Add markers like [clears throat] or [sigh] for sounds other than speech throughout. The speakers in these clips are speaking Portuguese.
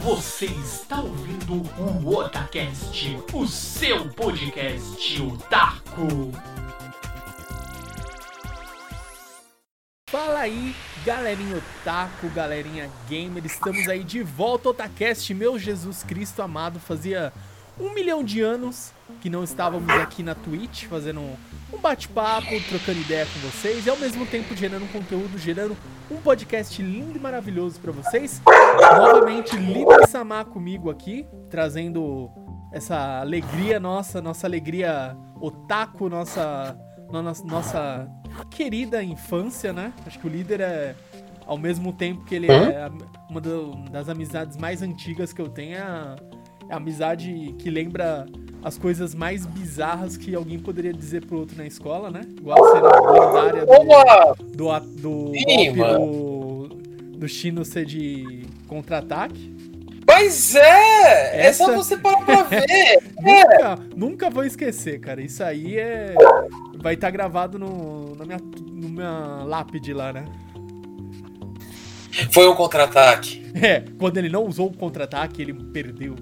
Você está ouvindo o Otacast, o seu podcast otaku. Fala aí, galerinha otaku, galerinha gamer, estamos aí de volta ao Otacast, meu Jesus Cristo amado, fazia um milhão de anos que não estávamos aqui na Twitch fazendo um bate-papo, trocando ideia com vocês e ao mesmo tempo gerando um conteúdo, gerando um podcast lindo e maravilhoso para vocês. Novamente, Lina Samar comigo aqui, trazendo essa alegria nossa, nossa alegria otaku, nossa, nossa, nossa querida infância, né? Acho que o líder é, ao mesmo tempo que ele é uma das amizades mais antigas que eu tenho, é amizade que lembra as coisas mais bizarras que alguém poderia dizer pro outro na escola, né? Igual a cena lendária do, do, do, Sim, do, do Chino ser de contra-ataque. Pois é! É Essa- só você parar pra [laughs] ver. É. Nunca, nunca vou esquecer, cara. Isso aí é. Vai estar gravado no, na minha, no minha lápide lá, né? Foi um contra-ataque. É, quando ele não usou o contra-ataque, ele perdeu.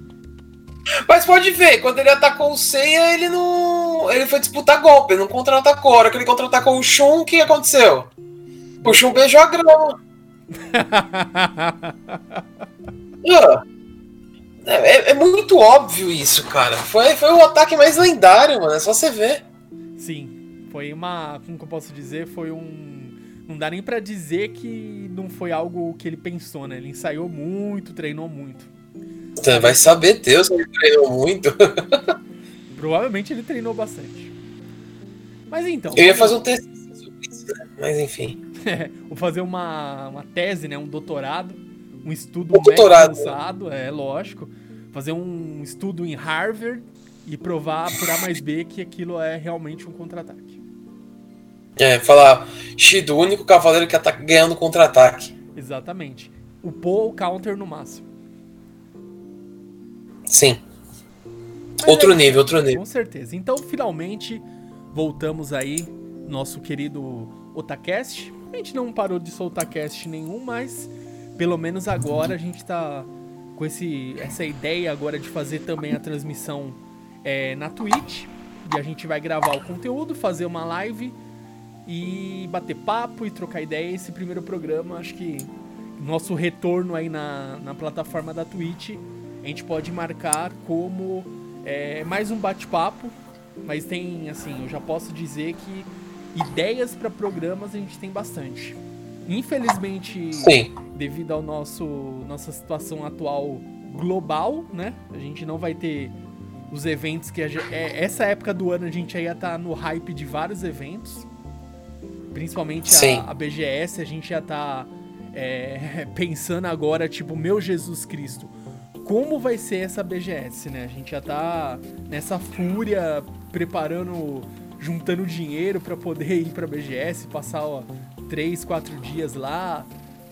Mas pode ver, quando ele atacou o Seiya, ele não. Ele foi disputar golpe, ele não contra-atacou. A hora que ele contra-atacou o Shun, o que aconteceu? O Shun beijou a grama. [laughs] Ah. É, é- é muito óbvio isso, cara. Foi, foi o ataque mais lendário, mano. É só você ver. Sim, foi uma. Como que eu posso dizer? Foi um. Não dá nem pra dizer que não foi algo que ele pensou, né? Ele ensaiou muito, treinou muito. Vai saber Deus que ele treinou muito. [laughs] Provavelmente ele treinou bastante. Mas então. Eu ia fazer um teste sobre isso, né? Mas enfim. [laughs] Vou fazer uma, uma tese, né? Um doutorado. Um estudo Um doutorado. avançado, é lógico. Fazer um estudo em Harvard e provar por A mais B que aquilo é realmente um contra-ataque. É, falar, Shido, o único cavaleiro que tá ganhando contra-ataque. Exatamente. O Paul counter no máximo. Sim. Outro é- nível, outro nível. Com certeza. Então, finalmente, voltamos aí, nosso querido Otacast. A gente não parou de soltar cast nenhum, mas pelo menos agora a gente tá com esse, essa ideia agora de fazer também a transmissão é, na Twitch. E a gente vai gravar o conteúdo, fazer uma live e bater papo e trocar ideia. Esse primeiro programa, acho que nosso retorno aí na, na plataforma da Twitch, a gente pode marcar como é, mais um bate-papo. Mas tem, assim, eu já posso dizer que ideias para programas a gente tem bastante. Infelizmente, Sim. devido ao nosso nossa situação atual global, né? A gente não vai ter os eventos que a gente, é, essa época do ano a gente ia estar no hype de vários eventos, principalmente a, a BGS, a gente já tá é, [laughs] pensando agora tipo meu Jesus Cristo, como vai ser essa BGS, né? A gente já tá nessa fúria preparando, juntando dinheiro para poder ir para BGS, passar ó, três, quatro dias lá,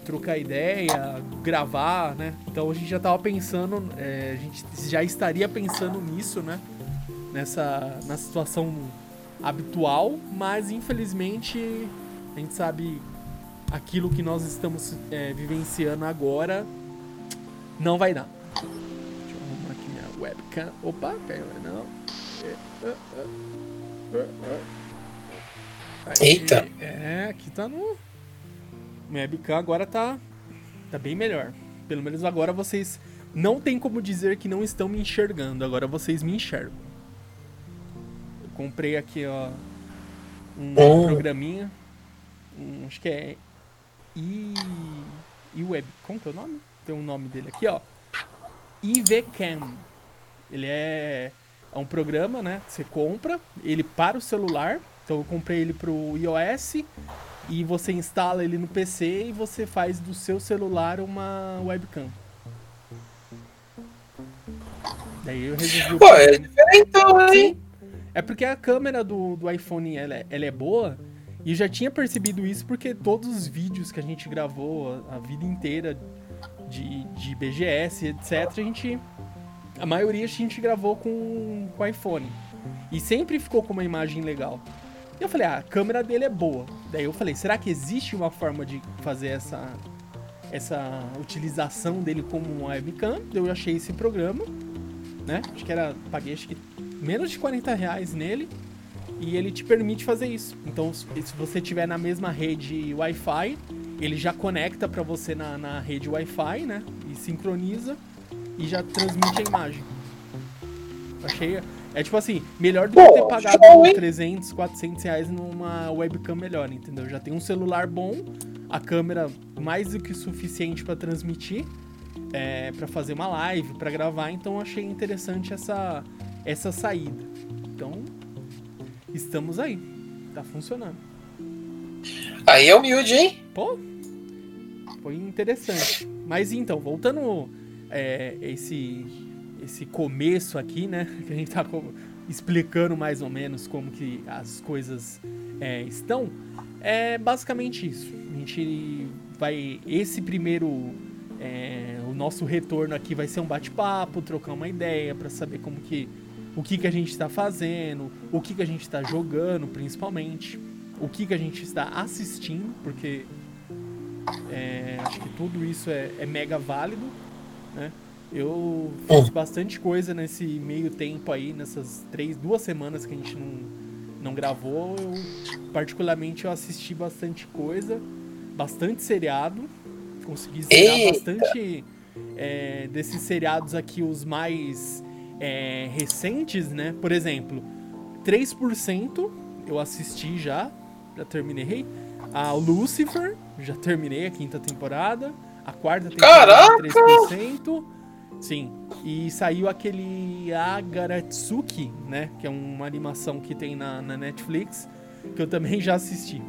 trocar ideia, gravar, né? Então a gente já tava pensando, é, a gente já estaria pensando nisso, né? Nessa na situação habitual, mas infelizmente a gente sabe aquilo que nós estamos é, vivenciando agora não vai dar. Webcam. Opa, pera, não. É, é, é, é. Aí, Eita. É, aqui tá no. Minha webcam agora tá. Tá bem melhor. Pelo menos agora vocês não tem como dizer que não estão me enxergando. Agora vocês me enxergam. Eu comprei aqui, ó. Um Oh. programinha. Um, acho que é. I. I Web. Como que é o nome? Tem um nome dele aqui, ó. IVCam. Ele é, é um programa, né? Você compra ele para o celular. Então eu comprei ele pro iOS e você instala ele no PC e você faz do seu celular uma webcam. Daí eu resolvi. o Pô, é diferentão, hein? É porque a câmera do, do iPhone ela, é- ela é boa e eu já tinha percebido isso porque todos os vídeos que a gente gravou a, a vida inteira de, de BGS, etc., a gente. A maioria a gente gravou com, com iPhone. E sempre ficou com uma imagem legal. E eu falei, ah, a câmera dele é boa. Daí eu falei, será que existe uma forma de fazer essa essa utilização dele como uma webcam. Eu achei esse programa, né? Acho que era, paguei acho que menos de 40 reais nele. E ele te permite fazer isso. Então, se você tiver na mesma rede Wi-Fi, ele já conecta para você na, na rede Wi-Fi, né? E sincroniza e já transmite a imagem. Achei. É tipo assim, melhor do que ter pagado show, 300, 400 reais numa webcam melhor, entendeu? Já tem um celular bom, a câmera mais do que suficiente para transmitir, é, para fazer uma live, para gravar, então achei interessante essa, essa saída. Então, estamos aí. Tá funcionando. Aí é humilde, hein? Pô, foi interessante. Mas então, voltando é, esse esse começo aqui, né? [laughs] Que a gente tá explicando mais ou menos como que as coisas é, estão. É basicamente isso. A gente vai. Esse primeiro. É, o nosso retorno aqui vai ser um bate-papo, trocar uma ideia para saber como que. O que, que a gente está fazendo, o que, que a gente está jogando, principalmente, o que, que a gente está assistindo, porque é, acho que tudo isso é, é mega válido, né? Eu fiz bastante coisa nesse meio tempo aí, nessas três, duas semanas que a gente não, não gravou. Eu, particularmente, eu assisti bastante coisa, bastante seriado. Consegui zerar bastante é, desses seriados aqui, os mais é, recentes, né? Por exemplo, 3% eu assisti já, já terminei. A Lucifer, já terminei a quinta temporada. A quarta temporada Caraca! 3%. Sim. E saiu aquele Agaratsuki, né? Que é uma animação que tem na, na Netflix, que eu também já assisti.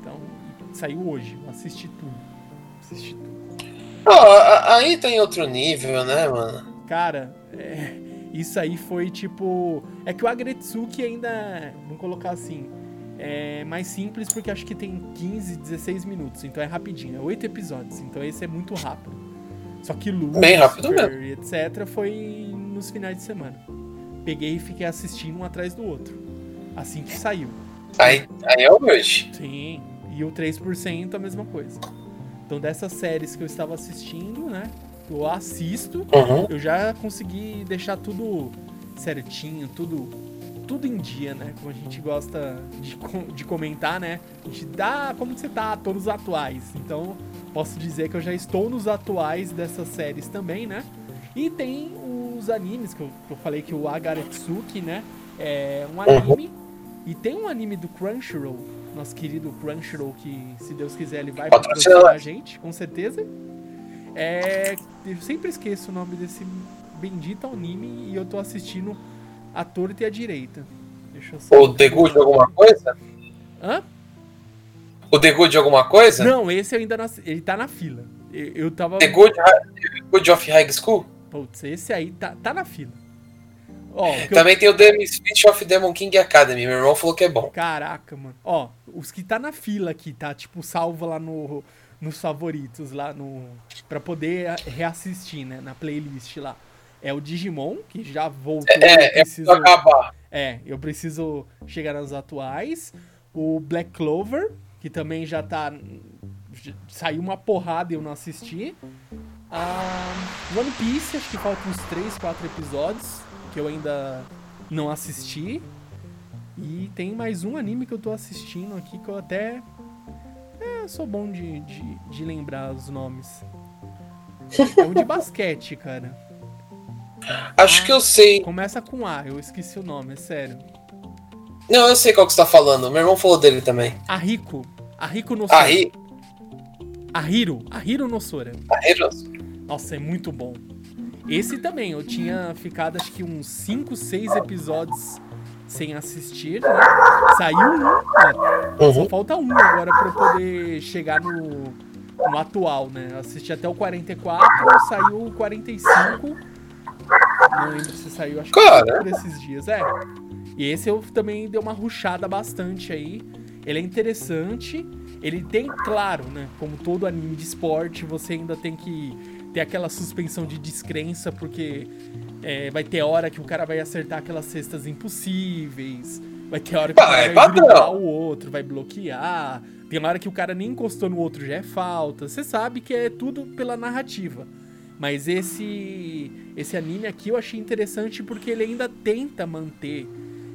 Então, saiu hoje. Assisti tudo. Assisti tudo. Oh, aí tem outro nível, né, mano? Cara, é, isso aí foi tipo. É que o Agretsuki ainda. Vamos colocar assim. É mais simples porque acho que tem 15, 16 minutos. Então é rapidinho. É 8 episódios. Então esse é muito rápido. Só que Lucifer Bem rápido mesmo. e etc. foi nos finais de semana. Peguei e fiquei assistindo um atrás do outro. Assim que saiu. Aí, aí é hoje. Sim. E o 3% a mesma coisa. Então dessas séries que eu estava assistindo, né? Eu assisto, Uhum. eu já consegui deixar tudo certinho, tudo tudo em dia, né? Como a gente gosta de, de comentar, né? A gente dá como você tá, todos atuais. Então, posso dizer que eu já estou nos atuais dessas séries também, né? E tem os animes, que eu, que eu falei que o Agaretsuki, né? É um anime. E tem um anime do Crunchyroll, nosso querido Crunchyroll, que se Deus quiser ele vai Patrocina patrocinar a gente, com certeza. É, eu sempre esqueço o nome desse bendito anime e eu tô assistindo a torta e a direita. Deixa eu. O Good de alguma coisa? Hã? O Good de alguma coisa? Não, esse ainda não. Ele tá na fila. Eu, eu tava. The Good, The Good of High School? Putz, esse aí tá, tá na fila. Ó, que eu- Também tem o The Misfit of Demon King Academy. Meu irmão falou que é bom. Caraca, mano. Ó, os que tá na fila aqui, tá? Tipo, salvo lá no, nos favoritos, lá no. Pra poder reassistir, né? Na playlist lá. É o Digimon, que já voltou. eu É, é preciso, preciso acabar. é, eu preciso chegar nas atuais. O Black Clover, que também já tá. Saiu uma porrada e eu não assisti. Ah, One Piece, acho que faltam uns 3, 4 episódios que eu ainda não assisti. E tem mais um anime que eu tô assistindo aqui que eu até. É, sou bom de, de, de lembrar os nomes. É um de basquete, cara. Acho que eu sei. Começa com A, eu esqueci o nome, é sério. Não, eu sei qual que você tá falando. Meu irmão falou dele também. A Rico. A Rico Nosora. A Ri. A Hiro. A Hiro Nosora. A Ri. Nossa, é muito bom. Esse também, eu tinha ficado acho que uns 5, 6 episódios sem assistir, né? Saiu um, só Uhum. falta um agora pra eu poder chegar no, no atual, né? Eu assisti até o 44, saiu o 45. Não lembro se saiu, acho que Cara. por esses dias, é. E esse eu também dei uma ruchada bastante aí. Ele é interessante. Ele tem, claro, né? Como todo anime de esporte, você ainda tem que ter aquela suspensão de descrença, porque é, vai ter hora que o cara vai acertar aquelas cestas impossíveis, Vai ter hora que Ah, o cara é vai driblar o outro, vai bloquear. Tem hora que o cara nem encostou no outro, já é falta. Você sabe que é tudo pela narrativa. Mas esse esse anime aqui eu achei interessante porque ele ainda tenta manter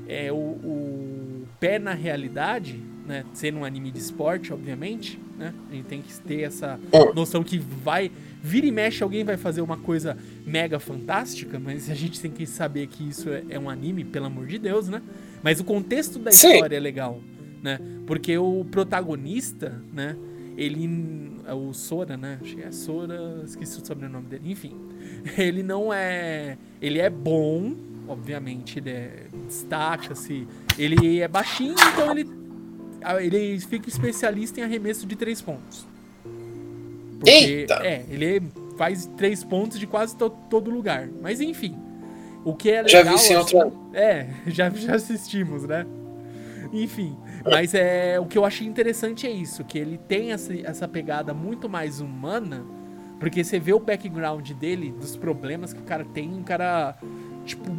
é, o, o pé na realidade, né? Sendo um anime de esporte, obviamente, né? A gente tem que ter essa noção que vai. Vira e mexe, alguém vai fazer uma coisa mega fantástica, mas a gente tem que saber que isso é, é um anime, pelo amor de Deus, né? Mas o contexto da Sim. história é legal, né? Porque o protagonista, né? Ele. É o Sora, né? Acho que é Sora. Esqueci o sobrenome dele. Enfim. [laughs] Ele não é. Ele é bom, obviamente. Ele é. Destaca-se. Ele é baixinho, então ele. Ele fica especialista em arremesso de três pontos. Porque, Eita! É, ele faz três pontos de quase to- todo lugar. Mas enfim. O que é legal. Já vi assim- outro. é, [laughs] já, já assistimos, né? Enfim, mas é o que eu achei interessante é isso, que ele tem essa, essa pegada muito mais humana, porque você vê o background dele, dos problemas que o cara tem, um cara, tipo,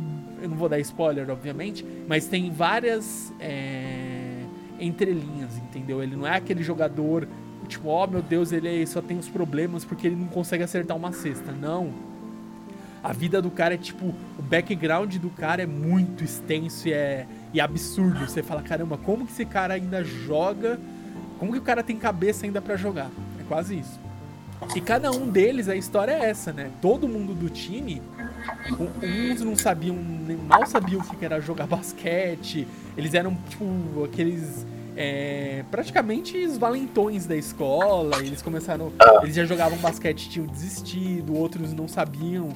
eu não vou dar spoiler, obviamente, mas tem várias é, entrelinhas, entendeu? Ele não é aquele jogador, tipo, oh meu Deus, ele só tem os problemas porque ele não consegue acertar uma cesta. Não, a vida do cara é tipo. O background do cara é muito extenso e é e absurdo. Você fala, caramba, como que esse cara ainda joga? Como que o cara tem cabeça ainda pra jogar? É quase isso. E cada um deles, a história é essa, né? Todo mundo do time, uns não sabiam, mal sabiam o que era jogar [laughs] basquete. Eles eram, tipo, aqueles. é, praticamente os valentões da escola. Eles começaram. Eles já jogavam basquete, tinham desistido, outros não sabiam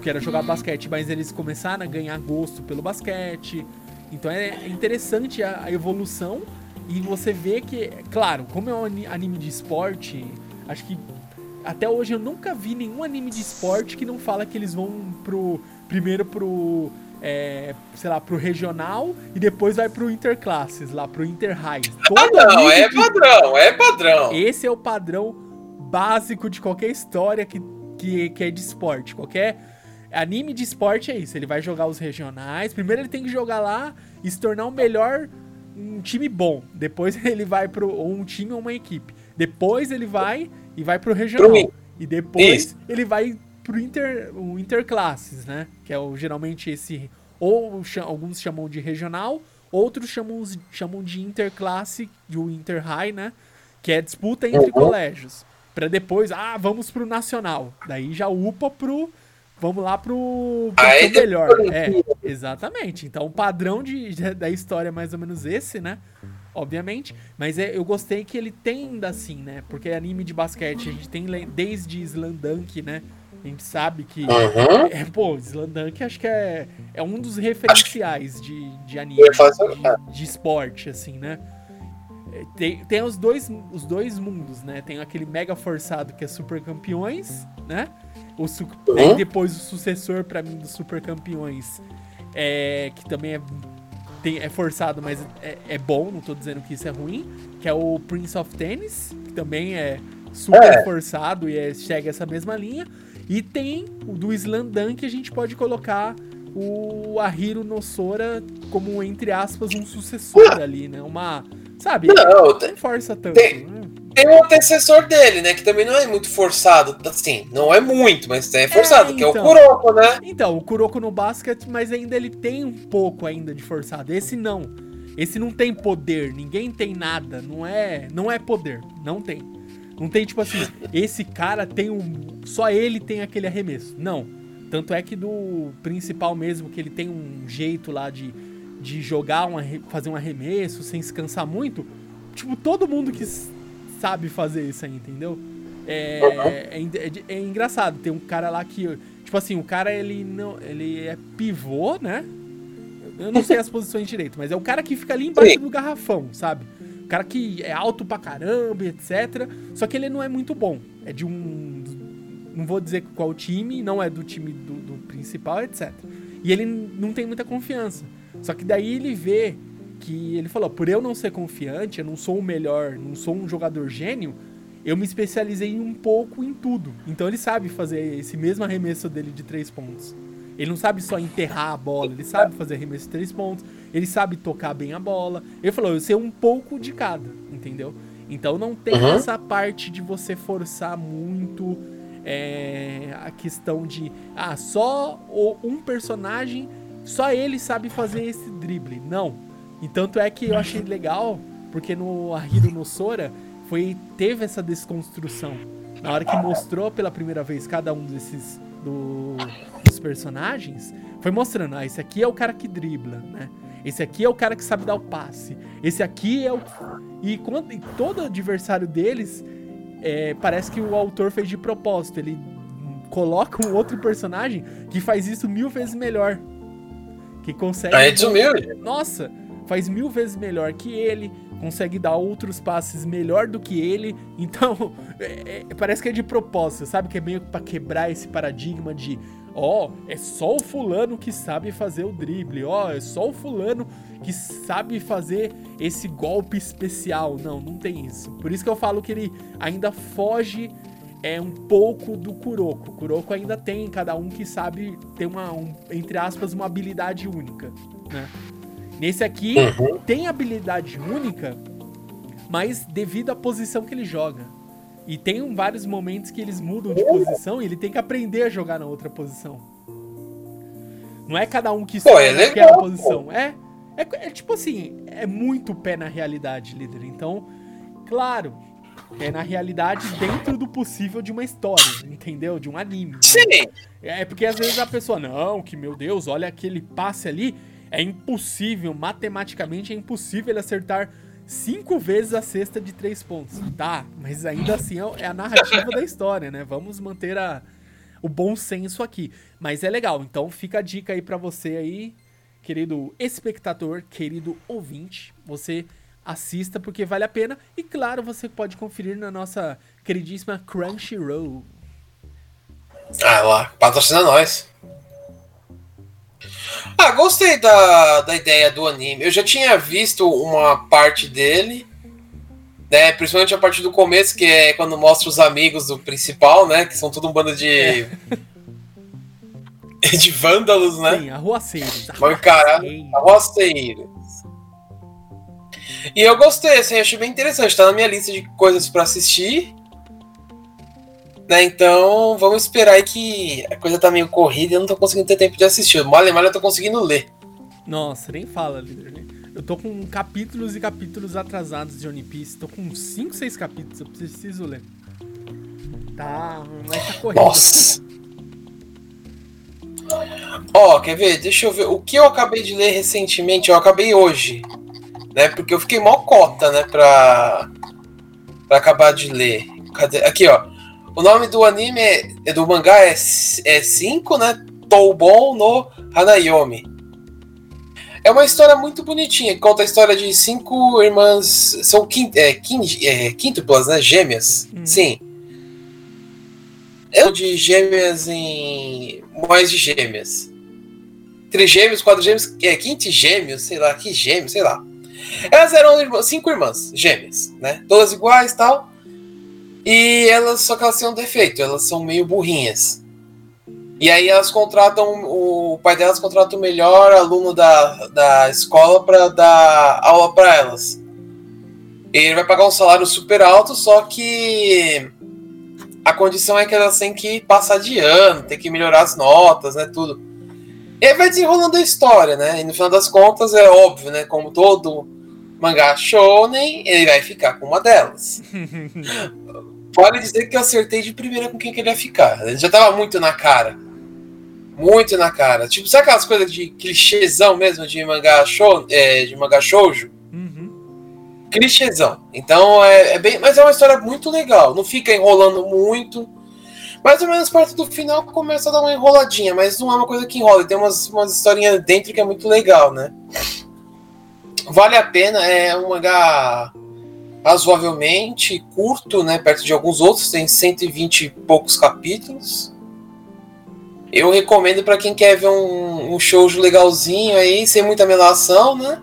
que era jogar basquete, mas eles começaram a ganhar gosto pelo basquete. Então é interessante a, evolução e você vê que, claro, como é um ani- anime de esporte, acho que até hoje eu nunca vi nenhum anime de esporte que não fala que eles vão pro primeiro pro é, sei lá, pro regional e depois vai pro interclasses, lá pro interhigh. Ah, não, é de- padrão, é padrão. esse é o padrão básico de qualquer história que, que, que é de esporte. Qualquer anime de esporte é isso. Ele vai jogar os regionais. Primeiro ele tem que jogar lá e se tornar o melhor, um time bom. Depois [laughs] ele vai pro. Ou um time ou uma equipe. Depois ele vai e vai pro regional. Pro- e depois Isso. ele vai pro inter, o interclasses, né? Que é o, geralmente esse. Ou alguns chamam de regional, outros chamam, chamam de interclasse, de o interhigh, né? Que é disputa entre Uhum. colégios. Pra depois, ah, vamos pro nacional. Daí já upa pro. Vamos lá pro. pro Aí melhor. É, exatamente. Então o padrão de, da história é mais ou menos esse, né? Obviamente. Mas é, eu gostei que ele tenda assim, né? Porque anime de basquete, a gente tem desde Slandunk, né? A gente sabe que. Uhum. É, pô, Slandunk acho que é, é um dos referenciais de, de anime, de, de esporte, assim, né? Tem, tem os, dois, os dois mundos, né? Tem aquele mega forçado que é Super Campeões, né? O su Uhum. depois o sucessor pra mim dos Super Campeões, é, que também é, tem- é forçado, mas é, é bom, não tô dizendo que isso é ruim, que é o Prince of Tennis, que também é super É. forçado e é, segue essa mesma linha. E tem o do Slandan que a gente pode colocar o Ahiro Nosora como, entre aspas, um sucessor ali, né? Uma. Sabe? Não, tem, Não força tanto. tem- né? tem um antecessor dele, né? Que também não é muito forçado. Assim, não é muito, mas é forçado, que é o então. Kuroko, né? Então, o Kuroko no basket, mas ainda ele tem um pouco ainda de forçado. Esse não. Esse não tem poder, ninguém tem nada, não é, não é poder, não tem. Não tem tipo assim, [laughs] esse cara tem um, só ele tem aquele arremesso. Não. Tanto é que do principal mesmo que ele tem um jeito lá de, de jogar, um, fazer um arremesso sem se cansar muito. Tipo, todo mundo que sabe fazer isso aí, entendeu? É, é, é- é engraçado, tem um cara lá que, tipo assim, o cara ele não, ele é pivô, né? Eu não sei as posições direito, mas é o cara que fica ali embaixo Sim. do garrafão, sabe? O cara que é alto pra caramba, etc. Só que ele não é muito bom. É de um. Não vou dizer qual time, não é do time do, do principal, etc. E ele não tem muita confiança. Só que daí ele vê que ele falou: por eu não ser confiante, eu não sou o melhor, não sou um jogador gênio, eu me especializei um pouco em tudo. Então ele sabe fazer esse mesmo arremesso dele de três pontos. Ele não sabe só enterrar a bola, ele sabe fazer arremesso de três pontos. ele sabe tocar bem a bola. Ele falou, eu sei um pouco de cada, entendeu? Então não tem Uhum. essa parte de você forçar muito é, a questão de ah, só um personagem, só ele sabe fazer esse drible. Não. E tanto é que eu achei legal, porque no Ahiro no Sora foi, teve essa desconstrução. Na hora que mostrou pela primeira vez cada um desses do- dos personagens, foi mostrando, ah, esse aqui é o cara que dribla, né? Esse aqui é o cara que sabe dar o passe. Esse aqui é o. E, quando, e todo adversário deles é, parece que o autor fez de propósito. Ele coloca um outro personagem que faz isso mil vezes melhor. Que consegue. Aí desumilde. Nossa, faz mil vezes melhor que ele, consegue dar outros passes melhor do que ele. Então, [laughs] é- é- parece que é de propósito, sabe? Que é meio pra quebrar esse paradigma de, ó, é só o fulano que sabe fazer o drible, ó, é só o fulano que sabe fazer esse golpe especial. Não, não tem isso. Por isso que eu falo que ele ainda foge é um pouco do Kuroko. O Kuroko ainda tem cada um que sabe ter uma, um, entre aspas, uma habilidade única, né? Nesse aqui Uhum. tem habilidade única, mas devido à posição que ele joga. E tem um- vários momentos que eles mudam de posição e ele tem que aprender a jogar na outra posição. Não é cada um que escolhe é legal, naquela pô. posição. É, é, é tipo assim, é muito pé na realidade, líder. Então, claro, é na realidade dentro do possível de uma história, entendeu? De um anime. Sim. É porque às vezes a pessoa, não, que meu Deus, olha aquele passe ali, é impossível, matematicamente é impossível ele acertar cinco vezes a cesta de três pontos. Tá, mas ainda assim é é a narrativa da história, né? Vamos manter a, o bom senso aqui. Mas é legal, então fica a dica aí pra você aí, querido espectador, querido ouvinte, você assista porque vale a pena. E claro, você pode conferir na nossa queridíssima Crunchyroll. Ah, lá, patrocina nós. Ah, gostei da, da ideia do anime. Eu já tinha visto uma parte dele, né? Principalmente a parte do começo, que é quando mostra os amigos do principal, né? Que são tudo um bando de. [laughs] de vândalos, né? Sim, arruaceiros. Cara, arruaceiros. E eu gostei, assim, achei bem interessante. Tá na minha lista de coisas pra assistir. Né, então, vamos esperar aí que a coisa tá meio corrida e eu não tô conseguindo ter tempo de assistir. Mal e mal eu tô conseguindo ler. Nossa, nem fala, líder. né? Eu tô com capítulos e capítulos atrasados de One Piece. Tô com 5, 6 capítulos, eu preciso ler. Tá, mas tá correndo. Nossa! Ó, quer ver? Deixa eu ver. O que eu acabei de ler recentemente, eu acabei hoje. Né? Porque eu fiquei mó cota, né? Pra, pra acabar de ler. Cadê? Aqui, ó. O nome do anime é, é do mangá é 5, né? Toubon no Hanayomi. É uma história muito bonitinha. Conta a história de cinco irmãs. São quin, é, quin, é, quíntuplas, né? Gêmeas. Hum. Sim. É de gêmeas em. Mais de gêmeas. Trigêmeos, quadrigêmeos, é, quintigêmeos, sei lá, que gêmeos, sei lá. Elas eram cinco irmãs gêmeas, né? Todas iguais tal. E elas, só que elas têm um defeito, elas são meio burrinhas. E aí elas contratam, o pai delas contrata o melhor aluno da, da escola para dar aula para elas. Ele vai pagar um salário super alto, só que a condição é que elas têm que passar de ano, tem que melhorar as notas, né, tudo. E aí vai desenrolando a história, né? E no final das contas é óbvio, né, como todo mangá shonen, ele vai ficar com uma delas. [laughs] Vale dizer que eu acertei de primeira com quem que ele ia ficar. Ele já tava muito na cara. Muito na cara. Tipo, sabe aquelas coisas de clichêzão mesmo de mangá show, é, de mangá shoujo? Uhum. clichêzão. Então é, é bem. Mas é uma história muito legal. Não fica enrolando muito. Mais ou menos perto do final começa a dar uma enroladinha, mas não é uma coisa que enrola. Tem umas, umas historinhas dentro que é muito legal, né? Vale a pena, é um mangá razoavelmente curto, né? Perto de alguns outros, tem 120 e poucos capítulos. Eu recomendo para quem quer ver um, um shoujo legalzinho aí, sem muita melação, né?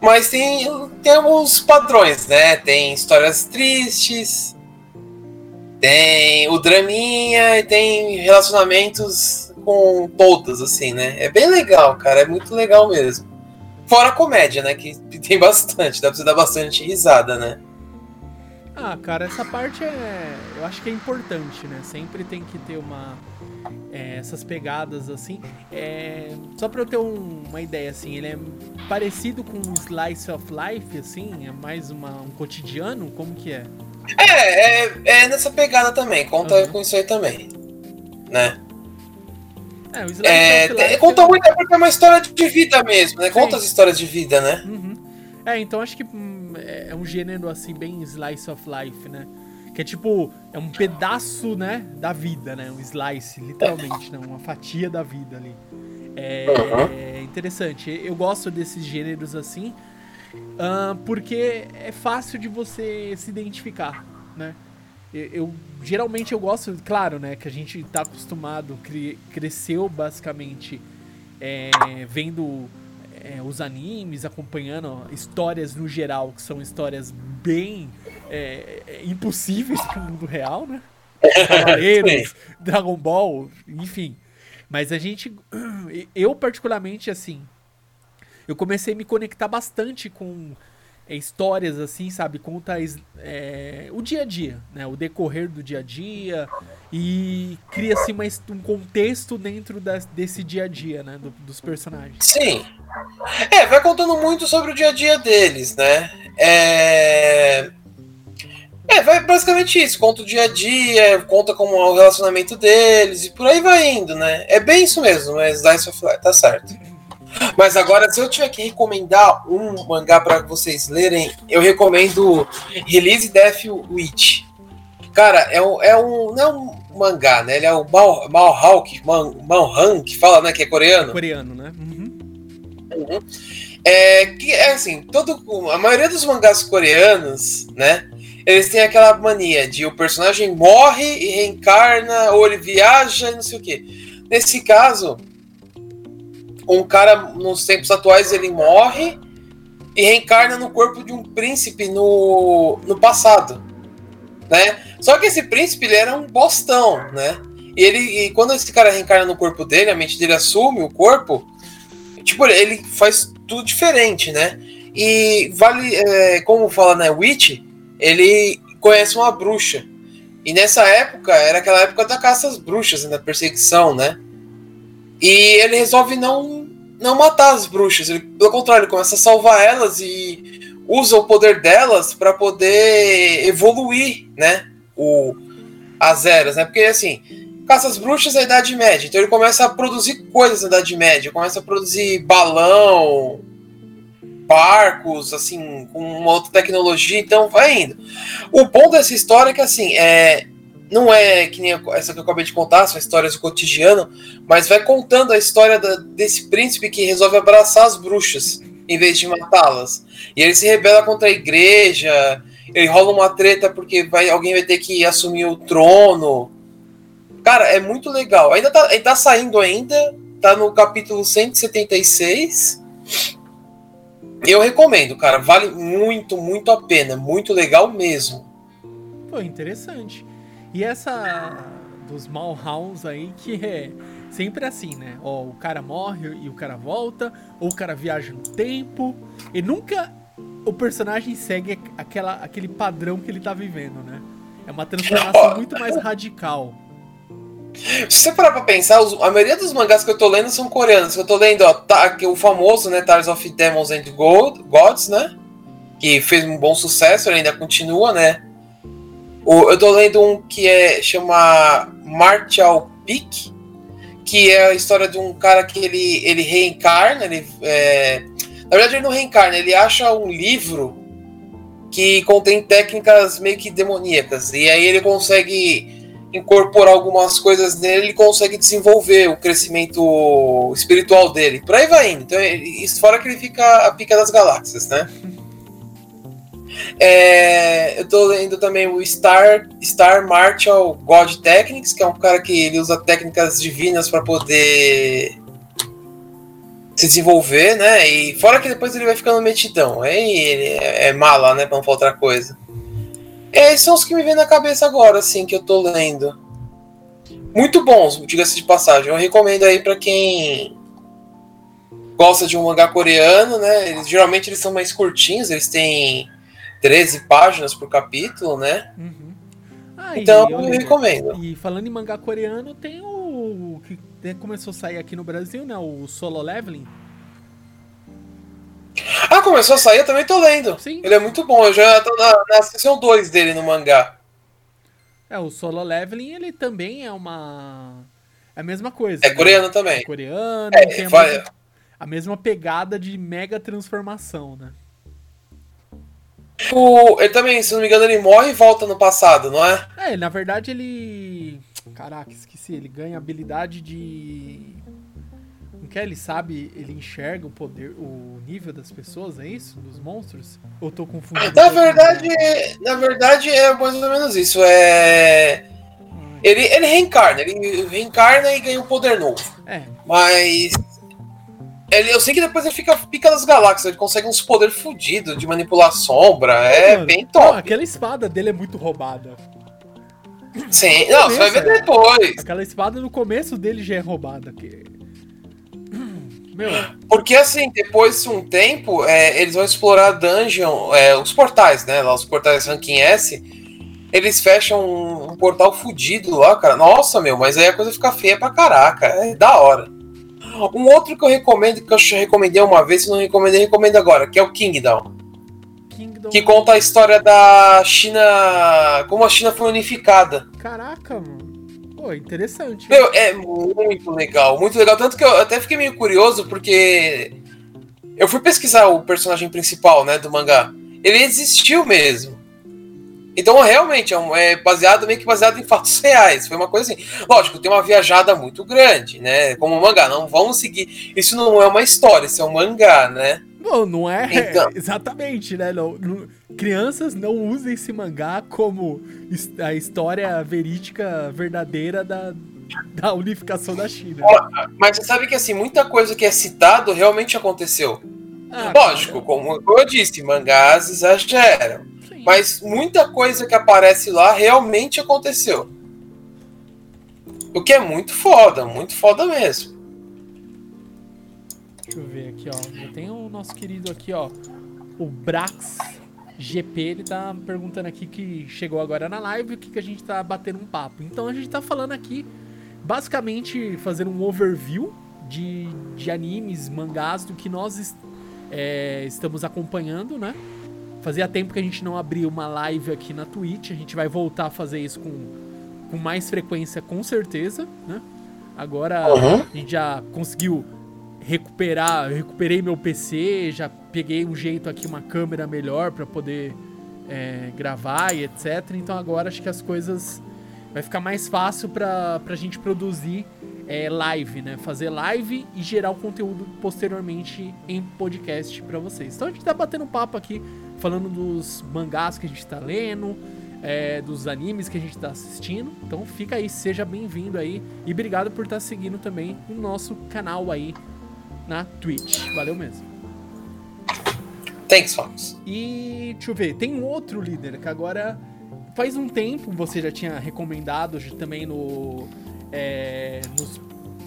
Mas tem, tem alguns padrões, né? Tem histórias tristes, tem o draminha e tem relacionamentos com todas, assim, né? É bem legal, cara. É muito legal mesmo. Fora a comédia, né? Que tem bastante, dá pra você dar bastante risada, né? Ah, cara, essa parte é. Eu acho que é importante, né? Sempre tem que ter uma. É, essas pegadas assim. É, só pra eu ter um, uma ideia, assim, ele é parecido com Slice of Life, assim? É mais uma, um cotidiano? Como que é? É, é, é nessa pegada também, conta uhum. com isso aí também. Né? É, o é, Life. Conta muito, é porque é uma história de vida mesmo, né? Sim. Conta as histórias de vida, né? Uhum. É, então acho que hum, é, é um gênero assim, bem slice of life, né? Que é tipo, é um pedaço, né, da vida, né? Um slice, literalmente, né? Uma fatia da vida ali. É, é interessante. Eu gosto desses gêneros assim, uh, porque é fácil de você se identificar, né? Eu, eu, geralmente eu gosto, claro, né, que a gente tá acostumado, cre, cresceu basicamente é, vendo é, os animes, acompanhando histórias no geral, que são histórias bem é, é impossíveis para o mundo real, né? [laughs] Cavaleiros, Dragon Ball, enfim. Mas a gente. [clears throat] Eu, particularmente, assim. Eu comecei a me conectar bastante com é, histórias assim, sabe? Conta é, o dia a dia, né? O decorrer do dia a dia e cria-se um contexto dentro das, desse dia a dia, né? Do, dos personagens. Sim. É, vai contando muito sobre o dia a dia deles, né? É... É, vai basicamente isso, conta o dia a dia, conta como é o relacionamento deles e por aí vai indo, né? É bem isso mesmo, mas Dice of Life, tá certo. Mas agora, se eu tiver que recomendar um mangá para vocês lerem, eu recomendo Release Death Witch. Cara, é um, é um. Não é um mangá, né? Ele é o Mal, Malhawk, Malhan, que fala, né? Que é coreano. Coreano, né? Uhum. Uhum. É, que é assim, todo, a maioria dos mangás coreanos, né? Eles têm aquela mania de o personagem morre e reencarna, ou ele viaja e não sei o que. Nesse caso, um cara, nos tempos atuais, ele morre e reencarna no corpo de um príncipe no, no passado, né? Só que esse príncipe, ele era um bostão, né? E, ele, e quando esse cara reencarna no corpo dele, a mente dele assume o corpo, tipo, ele faz tudo diferente, né? E vale, é, como fala, né, Witch, ele conhece uma bruxa. E nessa época, era aquela época da caça às bruxas, né, da perseguição, né? E ele resolve não, não matar as bruxas. Ele, pelo contrário, ele começa a salvar elas e usa o poder delas para poder evoluir, né? O, as eras, né? Porque assim, caça as bruxas é a Idade Média. Então ele começa a produzir coisas na Idade Média. Começa a produzir balão, barcos, assim, com uma outra tecnologia. Então vai indo. O ponto dessa história é que assim, é, não é que nem essa que eu acabei de contar, são histórias do cotidiano, mas vai contando a história da, desse príncipe que resolve abraçar as bruxas em vez de matá-las. E ele se rebela contra a igreja, ele rola uma treta porque vai, alguém vai ter que assumir o trono. Cara, é muito legal. Ainda tá, tá saindo ainda, tá no capítulo 176. Eu recomendo, cara, vale muito, muito a pena, muito legal mesmo. Pô, interessante. E essa dos Malhounds aí, que é sempre assim, né? Ó, o cara morre e o cara volta, ou o cara viaja no tempo, e nunca o personagem segue aquela, aquele padrão que ele tá vivendo, né? É uma transformação [laughs] muito mais radical. Se você parar pra pensar, a maioria dos mangás que eu tô lendo são coreanos. Eu tô lendo ó, tá, o famoso, né, Tales of Demons and Gods, né? Que fez um bom sucesso, ele ainda continua, né? O, eu tô lendo um que é chama Martial Peak, que é a história de um cara que ele, ele reencarna, ele, é, na verdade ele não reencarna, ele acha um livro que contém técnicas meio que demoníacas, e aí ele consegue incorporar algumas coisas nele, ele consegue desenvolver o crescimento espiritual dele. Por aí vai indo. Então, isso fora que ele fica a pica das galáxias, né? É, eu tô lendo também o Star, Star Martial God Techniques, que é um cara que ele usa técnicas divinas para poder se desenvolver, né? E fora que depois ele vai ficando metidão. Aí ele é, é mala, né? Pra não outra coisa. Esses são os que me vêm na cabeça agora, assim, que eu tô lendo. Muito bons, diga-se de passagem. Eu recomendo aí para quem gosta de um mangá coreano, né? Eles, geralmente eles são mais curtinhos, eles têm 13 páginas por capítulo, né? Uhum. Ah, Então eu Oliver, recomendo. E falando em mangá coreano, tem o que começou a sair aqui no Brasil, né? O Solo Leveling. Ah, começou a sair, eu também tô lendo. Sim. Ele é muito bom, eu já tô na, na seção 2 dele no mangá. É, o Solo Leveling, ele também é uma. É a mesma coisa. É né? coreano também. É coreano, É, tem a, vai- mesma, a mesma pegada de mega transformação, né? O, ele também, se não me engano, ele morre e volta no passado, não é? É, na verdade ele. Caraca, esqueci. Ele ganha habilidade de. Não que é? Ele sabe, ele enxerga o poder, o nível das pessoas, é isso? Dos monstros? Ou tô confundindo? Na com- verdade, na verdade é mais ou menos isso. É. Ele, ele reencarna, ele reencarna e ganha um poder novo. É, Mas. Ele, eu sei que depois ele fica pica das galáxias, ele consegue uns poderes fodidos de manipular sombra. É bem Não, top. aquela espada dele é muito roubada. Sim, não, você vai ver depois. Aquela espada no começo dele já é roubada. Que... [clears throat] Meu, Porque assim, depois de um tempo, é, eles vão explorar dungeon, é, os portais, né? Lá os portais ranking S. Eles fecham um, um portal fudido lá, cara. Nossa, meu, mas aí a coisa fica feia pra caraca. É da hora. Um outro que eu recomendo, que eu já recomendei uma vez, se não recomendei, recomendo agora, que é o Kingdom. Kingdom. Que conta a história da China. Como a China foi unificada. Caraca, mano. Pô, interessante. Meu, é muito legal, muito legal. Tanto que eu até fiquei meio curioso, porque eu fui pesquisar o personagem principal, né, do mangá. Ele existiu mesmo. Então, realmente, é, um- é baseado, meio que baseado em fatos [laughs] reais. Foi uma coisa assim. Lógico, tem uma viajada muito grande, né? Como um mangá. Não vamos seguir. Isso não é uma história, isso é um mangá, né? Não, não é Então. [laughs] exatamente, né? Não, não- crianças não usem esse mangá como a história verídica verdadeira da, da unificação da China. Mas você sabe que, assim, muita coisa que é citado realmente aconteceu. Ah, Lógico, como eu disse, mangás exageram. Mas muita coisa que aparece lá realmente aconteceu. O que é muito foda, muito foda mesmo. Deixa eu ver aqui, ó. Já tem o nosso querido aqui, ó. O Brax GP, ele tá perguntando aqui que chegou agora na live o que, que a gente tá batendo um papo. Então a gente tá falando aqui, basicamente, fazendo um overview de, de animes, mangás, do que nós es- é, estamos acompanhando, né? Fazia tempo que a gente não abriu uma live aqui na Twitch. A gente vai voltar a fazer isso com, com mais frequência, com certeza, né? Agora Uhum. a gente já conseguiu recuperar, eu recuperei meu PC, já peguei um jeito aqui, uma câmera melhor pra poder é, gravar e etc. Então agora acho que as coisas vai ficar mais fácil pra, pra gente produzir é, live, né? Fazer live e gerar o conteúdo posteriormente em podcast pra vocês. Então a gente tá batendo papo aqui, falando dos mangás que a gente tá lendo, é, dos animes que a gente tá assistindo. Então fica aí, seja bem-vindo aí e obrigado por estar seguindo também o nosso canal aí na Twitch. Valeu mesmo. Thanks, Fox. E deixa eu ver, tem um outro líder que agora faz um tempo você já tinha recomendado também no é, nos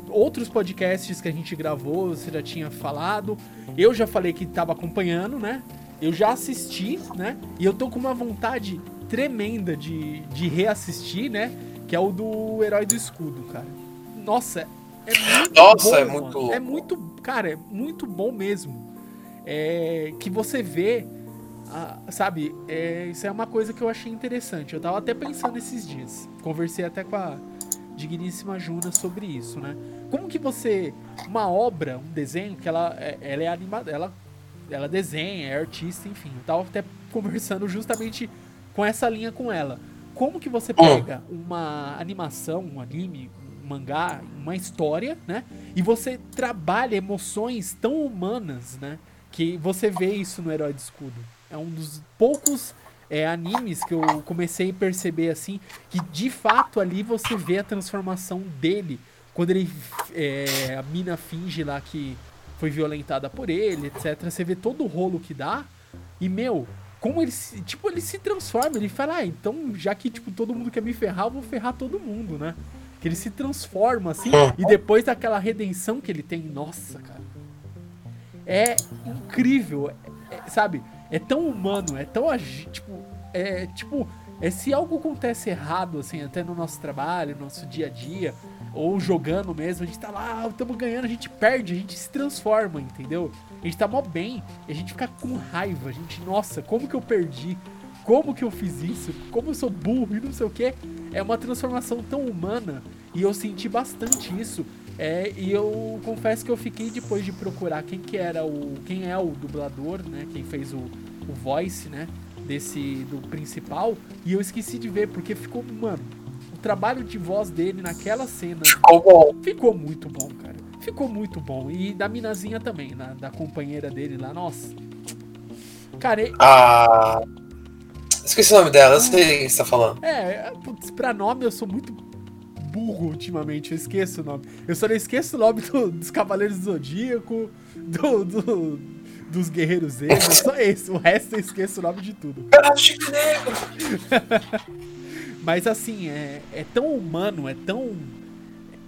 outros podcasts que a gente gravou, você já tinha falado. Eu já falei que tava acompanhando, né? Eu já assisti, né? E eu tô com uma vontade tremenda de, de reassistir, né? Que é o do Herói do Escudo, cara. Nossa, é muito Nossa, bom, é muito mano. louco. É muito, cara, é muito bom mesmo. É, que você vê, ah, sabe? É, isso é uma coisa que eu achei interessante. Eu tava até pensando esses dias. Conversei até com a digníssima Juna sobre isso, né? Como que você, uma obra, um desenho que ela, é- ela é animada, ela, ela desenha, é artista, enfim. Eu tava até conversando justamente com essa linha com ela. Como que você pega uma animação, um anime, um mangá, uma história, né? E você trabalha emoções tão humanas, né? Que você vê isso no Herói de Escudo. É um dos poucos é, animes que eu comecei a perceber assim, que de fato ali você vê a transformação dele. Quando ele. é, a mina finge lá que foi violentada por ele, etc. Você vê todo o rolo que dá. E, meu, como ele se. Tipo, ele se transforma, ele fala, ah, então, já que tipo, todo mundo quer me ferrar, eu vou ferrar todo mundo, né? Que ele se transforma, assim, e depois daquela redenção que ele tem, nossa, cara. é incrível, é- é- sabe? É tão humano, é tão tipo, é tipo, é, se algo acontece errado assim, até no nosso trabalho, no nosso dia a dia, ou jogando mesmo, a gente tá lá, estamos ganhando, a gente perde, a gente se transforma, entendeu? A gente tá mó bem, a gente fica com raiva, a gente, nossa, como que eu perdi? Como que eu fiz isso? Como eu sou burro e não sei o que? É uma transformação tão humana e eu senti bastante isso. É, e eu confesso que eu fiquei depois de procurar quem que era o. quem é o dublador, né? Quem fez o, o voice, né? Desse. do principal. E eu esqueci de ver, porque ficou, mano, trabalho de voz dele naquela cena Ficou bom. ficou muito bom, cara. Ficou muito bom. E da minazinha também, na- da companheira dele lá, nossa. Cara, e- Ah. Esqueci o nome dela, eu sei quem você tá falando. É, putz, pra nome eu sou muito burro ultimamente, eu esqueço o nome. Eu só não esqueço o nome do- dos Cavaleiros do Zodíaco, do, do- dos Guerreiros Emos, só esse. O resto eu esqueço o nome de tudo. Chico Negro. [laughs] Mas assim, é, é tão humano, é tão.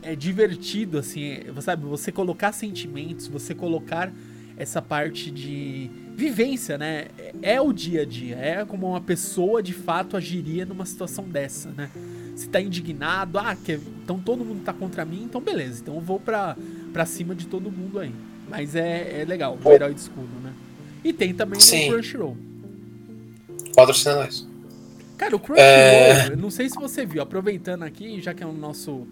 É divertido, assim, é, sabe? Você colocar sentimentos, você colocar essa parte de vivência, né? É, é o dia a dia, é como uma pessoa de fato agiria numa situação dessa, né? Se tá indignado, ah, que, então todo mundo tá contra mim, então beleza, então eu vou pra, pra cima de todo mundo aí. Mas é, é legal, o herói de escudo, né? E tem também Sim. o Crunchyroll. Patrocina nós. Cara, o Crunchyroll, É. não sei se você viu, aproveitando aqui, já que é o nosso.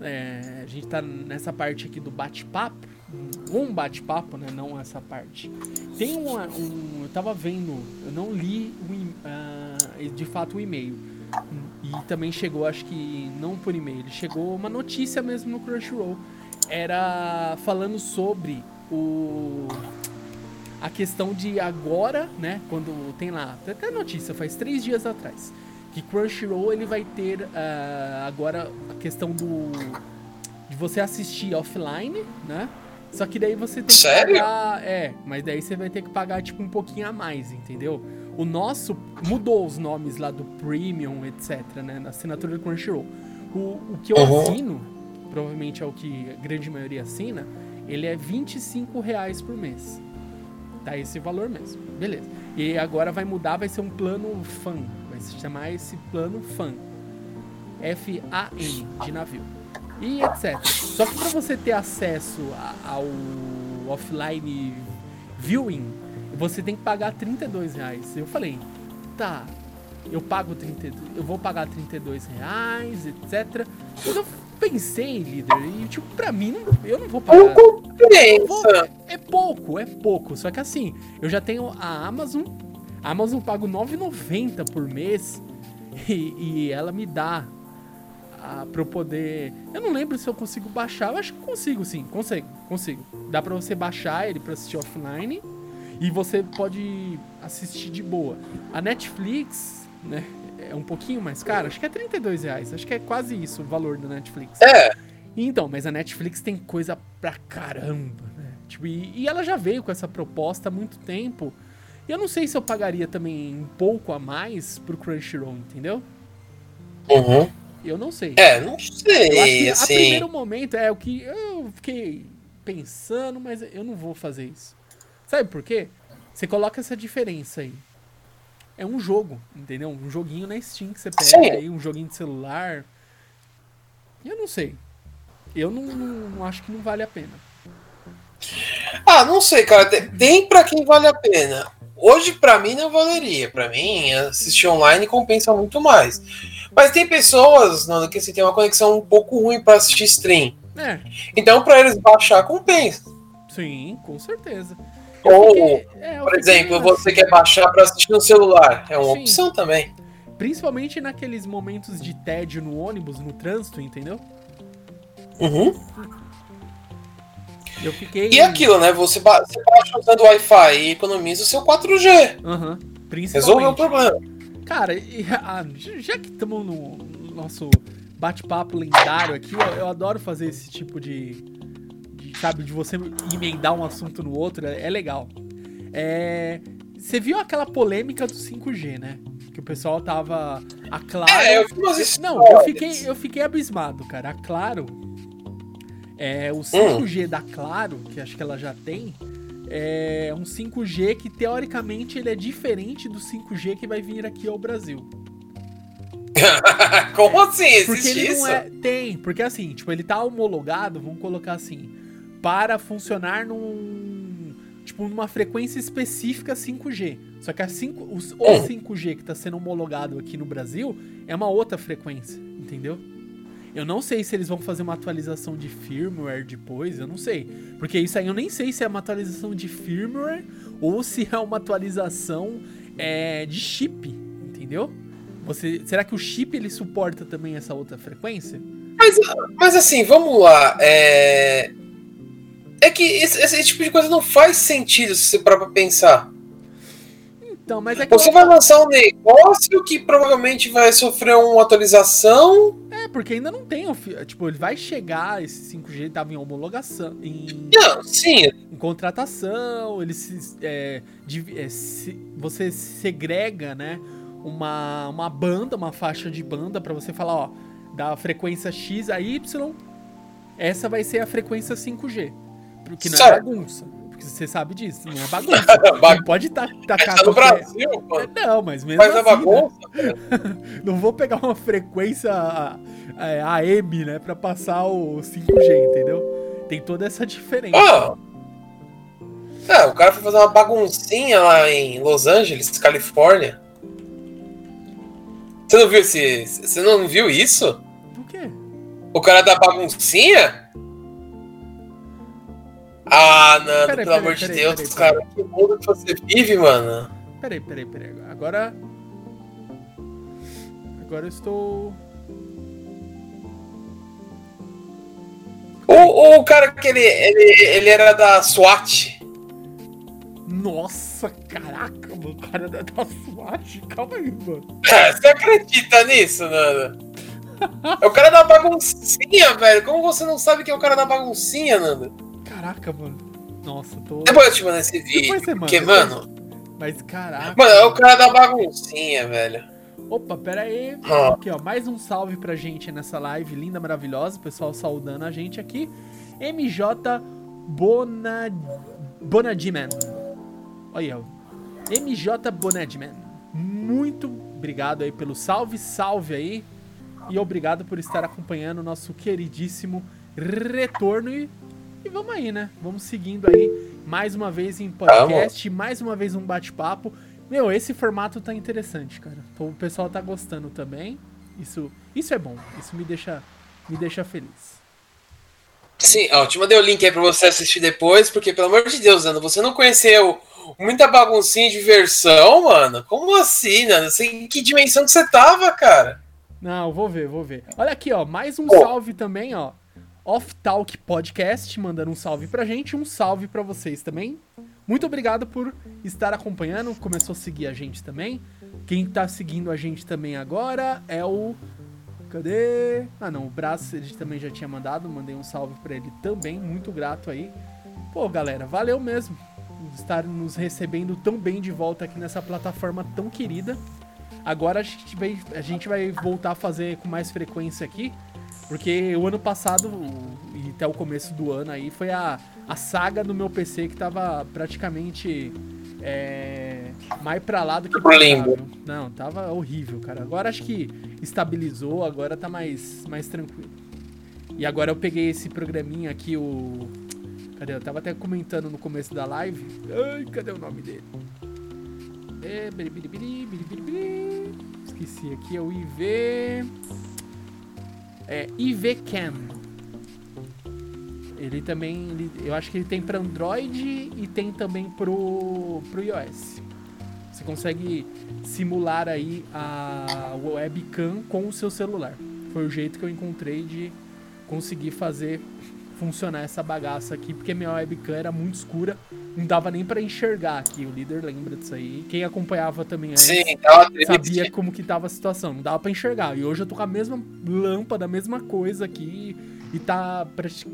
é, a gente tá nessa parte aqui do bate-papo. Um bate-papo, né? Não essa parte. Tem uma, um. Eu tava vendo, eu não li o ah, de fato o e-mail. E também chegou, acho que não por e-mail, chegou uma notícia mesmo no Crunchyroll. Era falando sobre o a questão de agora, né? Quando tem lá, tem até notícia, faz três dias atrás, que Crunchyroll ele vai ter ah, agora a questão do de você assistir offline, né? Só que daí você tem que Sério? pagar, é, mas daí você vai ter que pagar tipo um pouquinho a mais, entendeu? O nosso mudou os nomes lá do premium, etc, né, na assinatura do Crunchyroll. O, o que eu Uhum. assino, provavelmente é o que a grande maioria assina, ele é 25 reais por mês. Tá esse valor mesmo. Beleza. E agora vai mudar, vai ser um plano FAN. Vai se chamar esse plano FAN. F-A-N, de navio. E etc. Só que para você ter acesso ao offline viewing, você tem que pagar 32 reais. Eu falei, tá, eu pago 32, eu vou pagar 32 reais, etc. Mas eu pensei, líder, e tipo, pra mim, não- eu não vou pagar. Com compensa. É pouco, é pouco. Só que assim, eu já tenho a Amazon. A Amazon eu pago R$ 9,90 por mês. E, e ela me dá a, pra eu poder. Eu não lembro se eu consigo baixar. Eu acho que consigo, sim. Consigo, consigo. Dá pra você baixar ele pra assistir offline. E você pode assistir de boa. A Netflix, né? É um pouquinho mais caro. Acho que é 32 reais. Acho que é quase isso o valor da Netflix. É, Então, mas a Netflix tem coisa pra caramba, né? Tipo, e, e ela já veio com essa proposta há muito tempo. E eu não sei se eu pagaria também um pouco a mais pro Crunchyroll, entendeu? uhum. Eu não sei. é, não sei, que a assim. primeiro momento é o que eu fiquei pensando, mas eu não vou fazer isso. Sabe por quê? Você coloca essa diferença aí. É um jogo, entendeu? Um joguinho na Steam que você pega Sim. aí, um joguinho de celular. Eu não sei. Eu não, não- não acho que não vale a pena. Ah, não sei, cara. Tem, tem pra quem vale a pena. Hoje, pra mim, não valeria. Pra mim, assistir online compensa muito mais. Mas tem pessoas, Nando, que assim, tem uma conexão um pouco ruim pra assistir stream. É, Então, pra eles baixar, compensa. sim, com certeza. Ou, fiquei- é, por exemplo, assim, você quer baixar pra assistir no celular. É uma Sim. opção também. Principalmente naqueles momentos de tédio no ônibus, no trânsito, entendeu? Uhum. Eu fiquei. E aquilo, né? Você, ba você baixa usando Wi-Fi e economiza o seu 4G. Aham. Principalmente. Resolveu o problema. Cara, [laughs] ah, já que estamos no nosso bate-papo lendário aqui, eu, eu adoro fazer esse tipo de, Sabe, de você emendar um assunto no outro, é, é legal. É, você viu aquela polêmica do 5G, né? Que o pessoal tava. A Claro. É, eu vi umas. Não, eu fiquei, eu fiquei abismado, cara. A Claro. É, o 5G da Claro, que acho que ela já tem, é um 5G que teoricamente ele é diferente do 5G que vai vir aqui ao Brasil. [laughs] Como assim? Existe Porque ele isso? não é. Tem, porque assim, tipo, ele tá homologado, vamos colocar assim, para funcionar num. Tipo, numa frequência específica 5G. Só que a 5, os, o Hum. 5G que tá sendo homologado aqui no Brasil é uma outra frequência, entendeu? Eu não sei se eles vão fazer uma atualização de firmware depois, eu não sei. Porque isso aí eu nem sei se é uma atualização de firmware ou se é uma atualização é, de chip, entendeu? Você, será que o chip ele suporta também essa outra frequência? Mas assim, vamos lá. É, é que esse, esse tipo de coisa não faz sentido se você parar pra pensar. Então, mas é que Você eu- vai lançar um negócio que provavelmente vai sofrer uma atualização. é porque ainda não tem, tipo, ele vai chegar esse 5G tava em homologação, em, Não, sim, em contratação, ele se, é, divi- é, se- você segrega, né, uma, uma banda, uma faixa de banda pra você falar, ó, da frequência X a Y, essa vai ser a frequência 5G. Porque não é Certo. bagunça. Porque você sabe disso, não é bagunça. [laughs] Ba- Não pode ta- Mas tacar tá no qualquer- Brasil, mano. Não, mas mesmo Faz a assim, né? bagunça. [laughs] Não vou pegar uma frequência é, AM, né, pra passar o 5G, entendeu? Tem toda essa diferença. Ah, Ah, o cara foi fazer uma baguncinha lá em Los Angeles, Califórnia. Você não viu esse. Você não viu isso? O quê? O cara da baguncinha? Ah, Nando, Peraí, pelo peraí, amor de peraí, Deus, cara. Que mundo que você vive, mano. Peraí, peraí, peraí. Agora. Agora eu estou. O, o cara que ele, ele, ele era da SWAT. Nossa, caraca, mano. O cara da, da SWAT. Calma aí, mano. É, Você acredita nisso, Nando? É o cara da baguncinha, velho. Como você não sabe que é o cara da baguncinha, Nando? Caraca, mano. Nossa, tô. Depois eu te mando esse vídeo. Depois você manda, porque, mano. Mas caraca. Mano, é o cara da baguncinha, velho. Opa, pera aí. Ó. Aqui, ó. Mais um salve pra gente nessa live linda, maravilhosa. O pessoal saudando a gente aqui. MJ Bona... Bonadiman. Olha, ó. MJ Bonadiman. Muito obrigado aí pelo salve, salve aí. E obrigado por estar acompanhando o nosso queridíssimo retorno. E, e vamos aí, né? Vamos seguindo aí mais uma vez em podcast, mais uma vez um bate-papo. Meu, esse formato tá interessante, cara. O pessoal tá gostando também. Isso, isso é bom. Isso me deixa, me deixa feliz. Sim, ó, te mandei o link aí pra você assistir depois, porque, pelo amor de Deus, Nando, você não conheceu muita baguncinha de versão, mano? Como assim, Nando? Em que dimensão que você tava, cara? Não, vou ver, vou ver. Olha aqui, ó, mais um Pô. salve também, ó. Off Talk Podcast mandando um salve pra gente, um salve pra vocês também. Muito obrigado por estar acompanhando, começou a seguir a gente também. Quem tá seguindo a gente também agora é o Cadê? Ah, não, o Braço ele também já tinha mandado, mandei um salve pra ele também, muito grato aí. Pô, galera, valeu mesmo estar nos recebendo tão bem de volta aqui nessa plataforma tão querida. Agora a gente vai, a gente vai voltar a fazer com mais frequência aqui, porque o ano passado e até o começo do ano aí foi a, a saga do meu PC que tava praticamente é, mais pra lá do que pra cá? Não, tava horrível, cara. Agora acho que estabilizou, agora tá mais, mais tranquilo. E agora eu peguei esse programinha aqui, o. Cadê? Eu tava até comentando no começo da live. Ai, cadê o nome dele? É. Esqueci aqui, é o IV. É, IVCam. Ele também. ele- eu acho que ele tem para Android e tem também pro, pro iOS. Você consegue simular aí a webcam com o seu celular. Foi o jeito que eu encontrei de conseguir fazer funcionar essa bagaça aqui, porque minha webcam era muito escura, não dava nem para enxergar aqui. O líder lembra disso aí. Quem acompanhava também antes Sim, sabia como que tava a situação, não dava pra enxergar. E hoje eu tô com a mesma lâmpada, a mesma coisa aqui, e tá.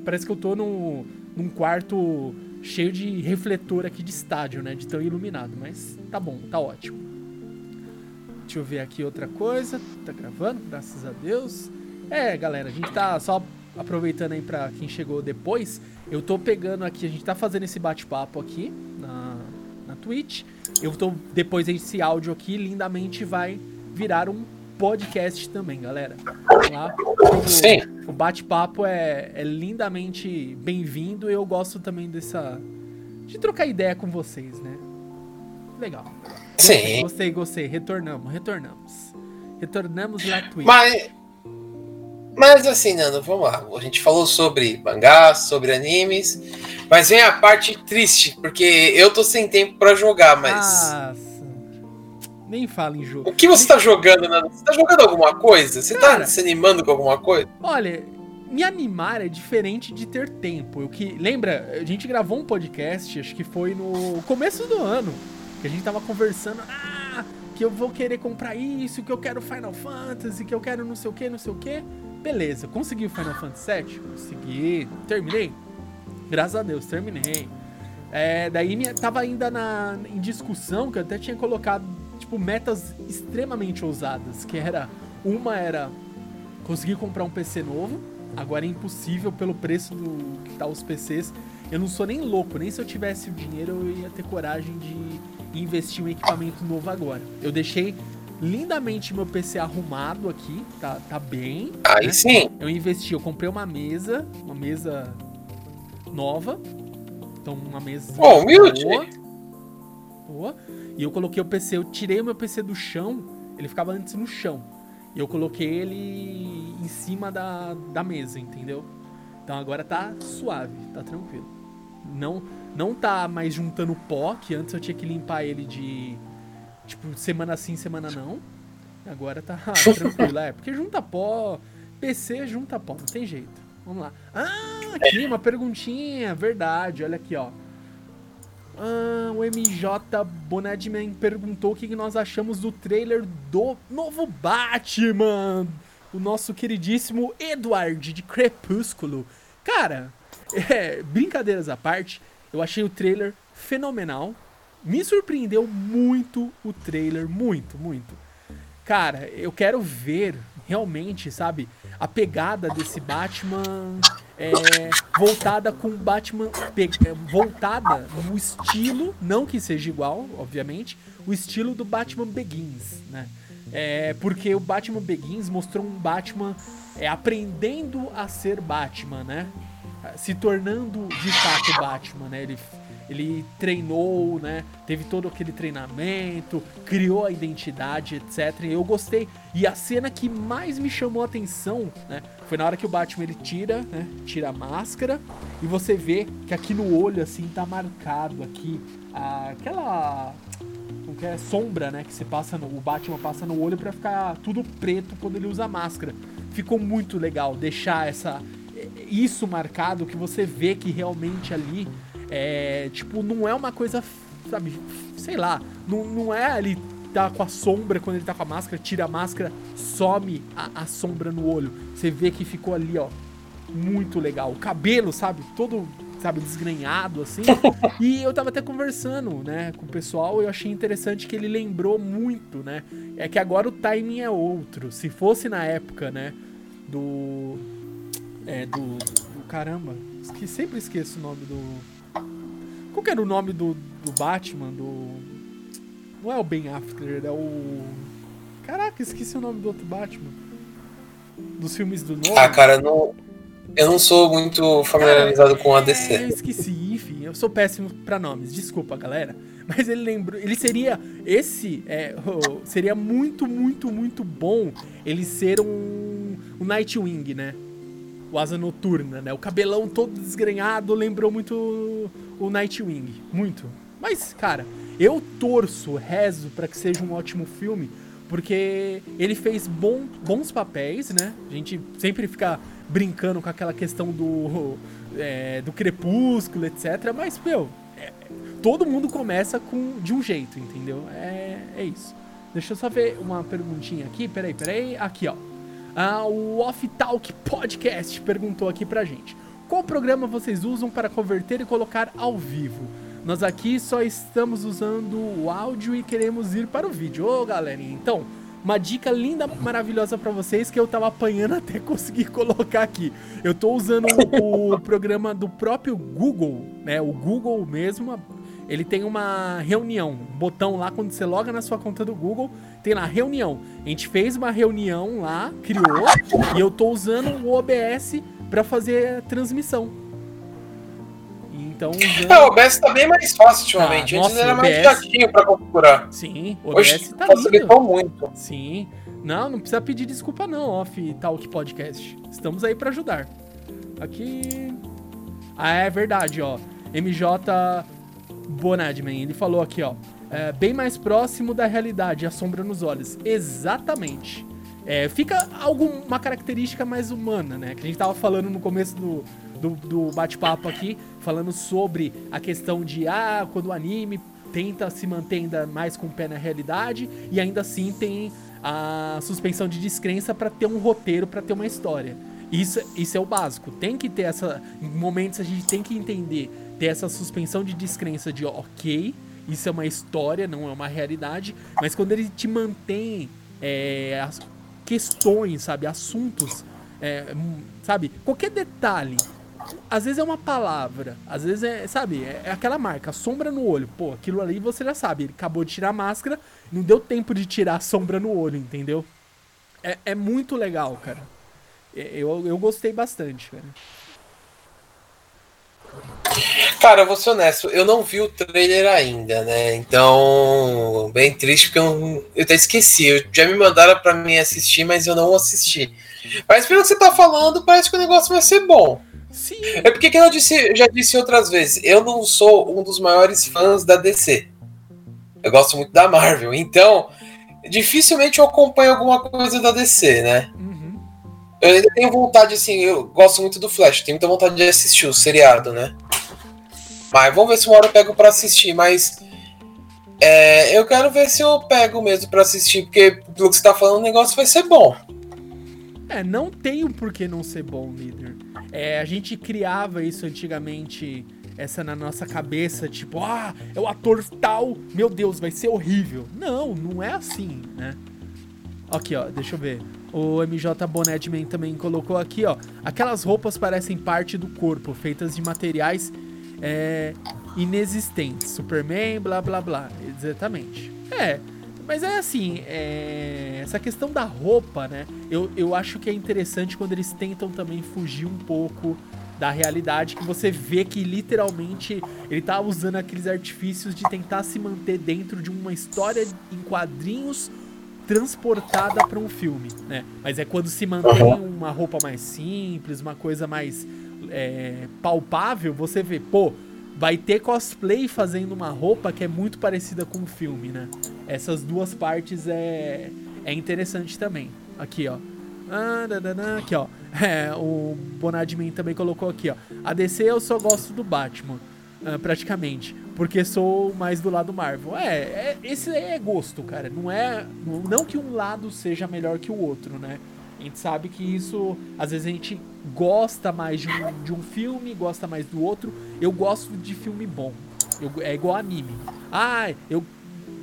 Parece, que eu tô num, num quarto cheio de refletor aqui de estádio, né? De tão iluminado. Mas tá bom, tá ótimo. Deixa eu ver aqui outra coisa. Tá gravando, graças a Deus. É, galera, a gente tá só aproveitando aí pra quem chegou depois, eu tô pegando aqui, a gente tá fazendo esse bate-papo aqui na, na Twitch. Eu tô, depois esse áudio aqui, lindamente vai virar um podcast também, galera. Lá, o, Sim. O bate-papo é, é lindamente bem-vindo e eu gosto também dessa. de trocar ideia com vocês, né? Legal. Sim. Gostei, gostei. Retornamos, retornamos. Retornamos lá Twitch. Mas, mas assim, Nando, vamos lá. A gente falou sobre mangás, sobre animes, mas vem a parte triste, porque eu tô sem tempo pra jogar, mas. Nossa. Nem fala em jogo. O que você tá jogando, Nando? Você tá jogando alguma coisa? Você Cara. tá se animando com alguma coisa? Olha, me animar é diferente de ter tempo. Eu que lembra, a gente gravou um podcast, acho que foi no começo do ano, que a gente tava conversando, ah, que eu vou querer comprar isso, que eu quero Final Fantasy, que eu quero não sei o que, não sei o que. Beleza, consegui o Final Fantasy VII? Consegui. Terminei? Graças a Deus, terminei. É, daí minha, tava ainda na, em discussão, que eu até tinha colocado, tipo, metas extremamente ousadas, que era, uma era conseguir comprar um PC novo, agora é impossível pelo preço do que tá os PCs. Eu não sou nem louco, nem se eu tivesse o dinheiro eu ia ter coragem de investir em um equipamento novo agora. Eu deixei lindamente meu PC arrumado aqui, tá, tá bem. Aí né? sim. Eu investi, eu comprei uma mesa, uma mesa nova. Então, uma mesa Pô, humilde. boa. Boa. E eu coloquei o PC, eu tirei o meu PC do chão, ele ficava antes no chão. E eu coloquei ele em cima da, da mesa, entendeu? Então agora tá suave, tá tranquilo. Não, não tá mais juntando pó, que antes eu tinha que limpar ele de. Tipo, semana sim, semana não. Agora tá [laughs] tranquilo, é. Porque junta pó. PC junta pó, não tem jeito. Vamos lá. Ah, aqui uma perguntinha, verdade, olha aqui, ó. Ah, o MJ Bonadman perguntou o que que nós achamos do trailer do novo Batman. O nosso queridíssimo Edward de Crepúsculo. Cara, [laughs] é, brincadeiras à parte, eu achei o trailer fenomenal. Me surpreendeu muito o trailer, muito, muito. Cara, eu quero ver realmente, sabe, a pegada desse Batman é, voltada com Batman é, voltada no estilo, não que seja igual, obviamente, o estilo do Batman Begins, né? É, porque o Batman Begins mostrou um Batman é, aprendendo a ser Batman, né? Se tornando de fato Batman, né? Ele, ele treinou, né? Teve todo aquele treinamento, criou a identidade, etc. E eu gostei. E a cena que mais me chamou a atenção, né? Foi na hora que o Batman ele tira, né? Tira a máscara e você vê que aqui no olho assim tá marcado aqui a- aquela que é sombra, né, que você passa no o Batman passa no olho pra ficar tudo preto quando ele usa a máscara. Ficou muito legal deixar essa isso marcado que você vê que realmente ali é tipo não é uma coisa, sabe, sei lá, não, não é ali tá com a sombra quando ele tá com a máscara, tira a máscara, some a, a sombra no olho. Você vê que ficou ali, ó, muito legal. O cabelo, sabe, todo, sabe, desgrenhado assim. [laughs] e eu tava até conversando, né, com o pessoal, e eu achei interessante que ele lembrou muito, né? É que agora o timing é outro. Se fosse na época, né, do é do, do caramba, esque, sempre esqueço o nome do Qual que era o nome do, do Batman, do não é o Ben Affleck, é o Caraca, esqueci o nome do outro Batman. Dos filmes do Nolan. Ah, cara, não, eu não sou muito familiarizado com a É, eu DC. esqueci, enfim, eu sou péssimo pra nomes, desculpa, galera. Mas ele lembrou, ele seria esse é, oh, seria muito, muito, muito bom ele ser um, um Nightwing, né? O Asa Noturna, né? O cabelão todo desgrenhado lembrou muito o Nightwing, muito. Mas, cara, eu torço, rezo pra que seja um ótimo filme, porque ele fez bom, bons papéis, né? A gente sempre fica brincando com aquela questão do, é, do crepúsculo, etc. Mas, meu, é, todo mundo começa com de um jeito, entendeu? É, é isso. Deixa eu só ver uma perguntinha aqui. Peraí, peraí. Aqui, ó. Ah, o Off Talk Podcast perguntou aqui pra gente. Qual programa vocês usam para converter e colocar ao vivo? Nós aqui só estamos usando o áudio e queremos ir para o vídeo. Ô, galerinha, então, uma dica linda, maravilhosa para vocês que eu tava apanhando [laughs] até conseguir colocar aqui. Eu tô usando o, o [laughs] programa do próprio Google, né? O Google mesmo, ele tem uma reunião, um botão lá quando você loga na sua conta do Google, tem lá reunião. A gente fez uma reunião lá, criou, e eu tô usando o OBS para fazer transmissão. Então, usando... É, o OBS tá bem mais fácil ultimamente. Tá, Antes nossa, era OBS... mais chatinho pra configurar. Sim, o OBS Hoje tá facilitou lindo. muito. Sim. Não, não precisa pedir desculpa não, Off Talk Podcast. Estamos aí para ajudar. Aqui... Ah, é verdade, ó. MJ Bonadman, ele falou aqui, ó. É, bem mais próximo da realidade, a sombra nos olhos. Exatamente. É, fica alguma característica mais humana, né? Que a gente tava falando no começo do, do, do bate-papo aqui, falando sobre a questão de, ah, quando o anime tenta se manter ainda mais com o pé na realidade e ainda assim tem a suspensão de descrença para ter um roteiro, para ter uma história. Isso, isso é o básico. Tem que ter essa. Em momentos a gente tem que entender, ter essa suspensão de descrença de, ok, isso é uma história, não é uma realidade, mas quando ele te mantém é, questões, sabe, assuntos, é, sabe, qualquer detalhe, às vezes é uma palavra, às vezes é, sabe, é, aquela marca, sombra no olho, pô, aquilo ali você já sabe, ele acabou de tirar a máscara, não deu tempo de tirar a sombra no olho, entendeu? É, é muito legal, cara. Eu, eu gostei bastante, cara. Cara, eu vou ser honesto, eu não vi o trailer ainda, né? Então, bem triste porque eu, eu até esqueci. Eu, já me mandaram pra mim assistir, mas eu não assisti. Mas pelo que você tá falando, parece que o negócio vai ser bom. Sim. É porque, que eu, disse, já disse outras vezes, eu não sou um dos maiores fãs da DC. Eu gosto muito da Marvel, então dificilmente eu acompanho alguma coisa da DC, né? Uhum. Eu ainda tenho vontade, assim, eu gosto muito do Flash, tenho muita vontade de assistir o seriado, né? Mas vamos ver se uma hora eu pego pra assistir, mas. É, eu quero ver se eu pego mesmo pra assistir, porque pelo que você tá falando, o negócio vai ser bom. É, não tem um porquê não ser bom, líder. É, a gente criava isso antigamente, essa na nossa cabeça, tipo, ah, é o ator tal, meu Deus, vai ser horrível. Não, não é assim, né? Aqui, ó, deixa eu ver. O MJ Bonetman também colocou aqui, ó. Aquelas roupas parecem parte do corpo, feitas de materiais é, inexistentes. Superman, blá blá blá. Exatamente. É, mas é assim, é... essa questão da roupa, né? Eu, eu acho que é interessante quando eles tentam também fugir um pouco da realidade, que você vê que literalmente ele tá usando aqueles artifícios de tentar se manter dentro de uma história em quadrinhos transportada para um filme, né? Mas é quando se mantém uma roupa mais simples, uma coisa mais é, palpável, você vê, pô, vai ter cosplay fazendo uma roupa que é muito parecida com o filme, né? Essas duas partes é, é interessante também. Aqui, ó. Ah, aqui, ó. [laughs] É, o Bonadmin também colocou aqui, ó. A DC eu só gosto do Batman, ah, praticamente. Porque sou mais do lado Marvel. É, é, esse é gosto, cara. Não é. Não que um lado seja melhor que o outro, né? A gente sabe que isso. Às vezes a gente gosta mais de um, de um filme, gosta mais do outro. Eu gosto de filme bom. Eu, é igual anime. Ah, eu,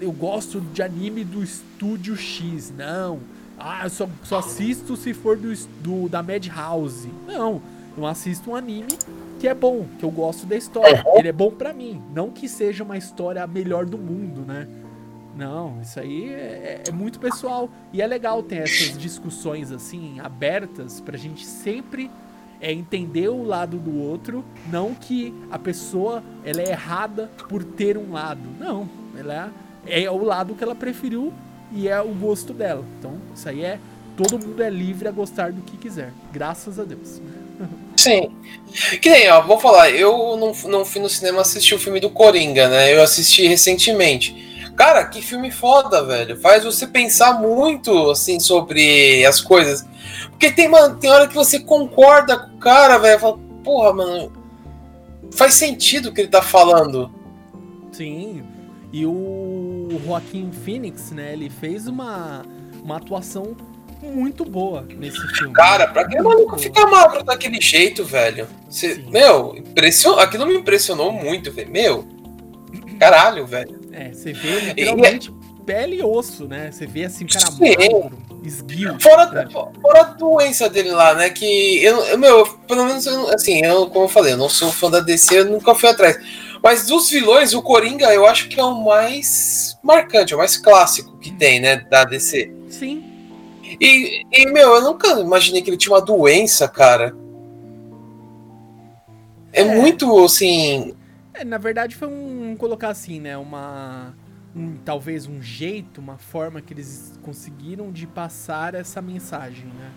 eu gosto de anime do estúdio X. Não. Ah, eu só, só assisto se for do, do da Madhouse. Não. Eu assisto um anime que é bom, que eu gosto da história. Ele é bom para mim. Não que seja uma história a melhor do mundo, né? Não, isso aí é, é, muito pessoal. E é legal ter essas discussões assim, abertas, pra gente sempre é, entender o lado do outro. Não que a pessoa ela é errada por ter um lado. Não, ela é, é o lado que ela preferiu e é o gosto dela. Então, isso aí é. Todo mundo é livre a gostar do que quiser. Graças a Deus. Sim. Que nem, ó, vou falar, eu não, não fui no cinema assistir o filme do Coringa, né? Eu assisti recentemente. Cara, que filme foda, velho. Faz você pensar muito, assim, sobre as coisas. Porque tem, mano, tem hora que você concorda com o cara, velho. Fala, porra, mano. Faz sentido o que ele tá falando. Sim. E o Joaquim Phoenix, né? Ele fez uma, uma atuação muito boa nesse filme. Cara, pra que maluco ficar magro daquele jeito, velho? Você, meu, impression... aquilo me impressionou muito, velho. Meu, caralho, velho. É, você vê literalmente pele e osso, né? Você vê assim, cara Sim. magro, esguio. Fora, né? fora a doença dele lá, né? Que eu, eu- meu, pelo menos, assim, eu, como eu falei, eu não sou fã da DC, eu nunca fui atrás. Mas dos vilões, o Coringa eu acho que é o mais marcante, é o mais clássico que tem, né? Da DC. Sim. E, e, meu, eu nunca imaginei que ele tinha uma doença, cara. É, É. muito, assim. É, na verdade foi um, colocar assim, né, uma um- talvez um jeito, uma forma que eles conseguiram de passar essa mensagem, né?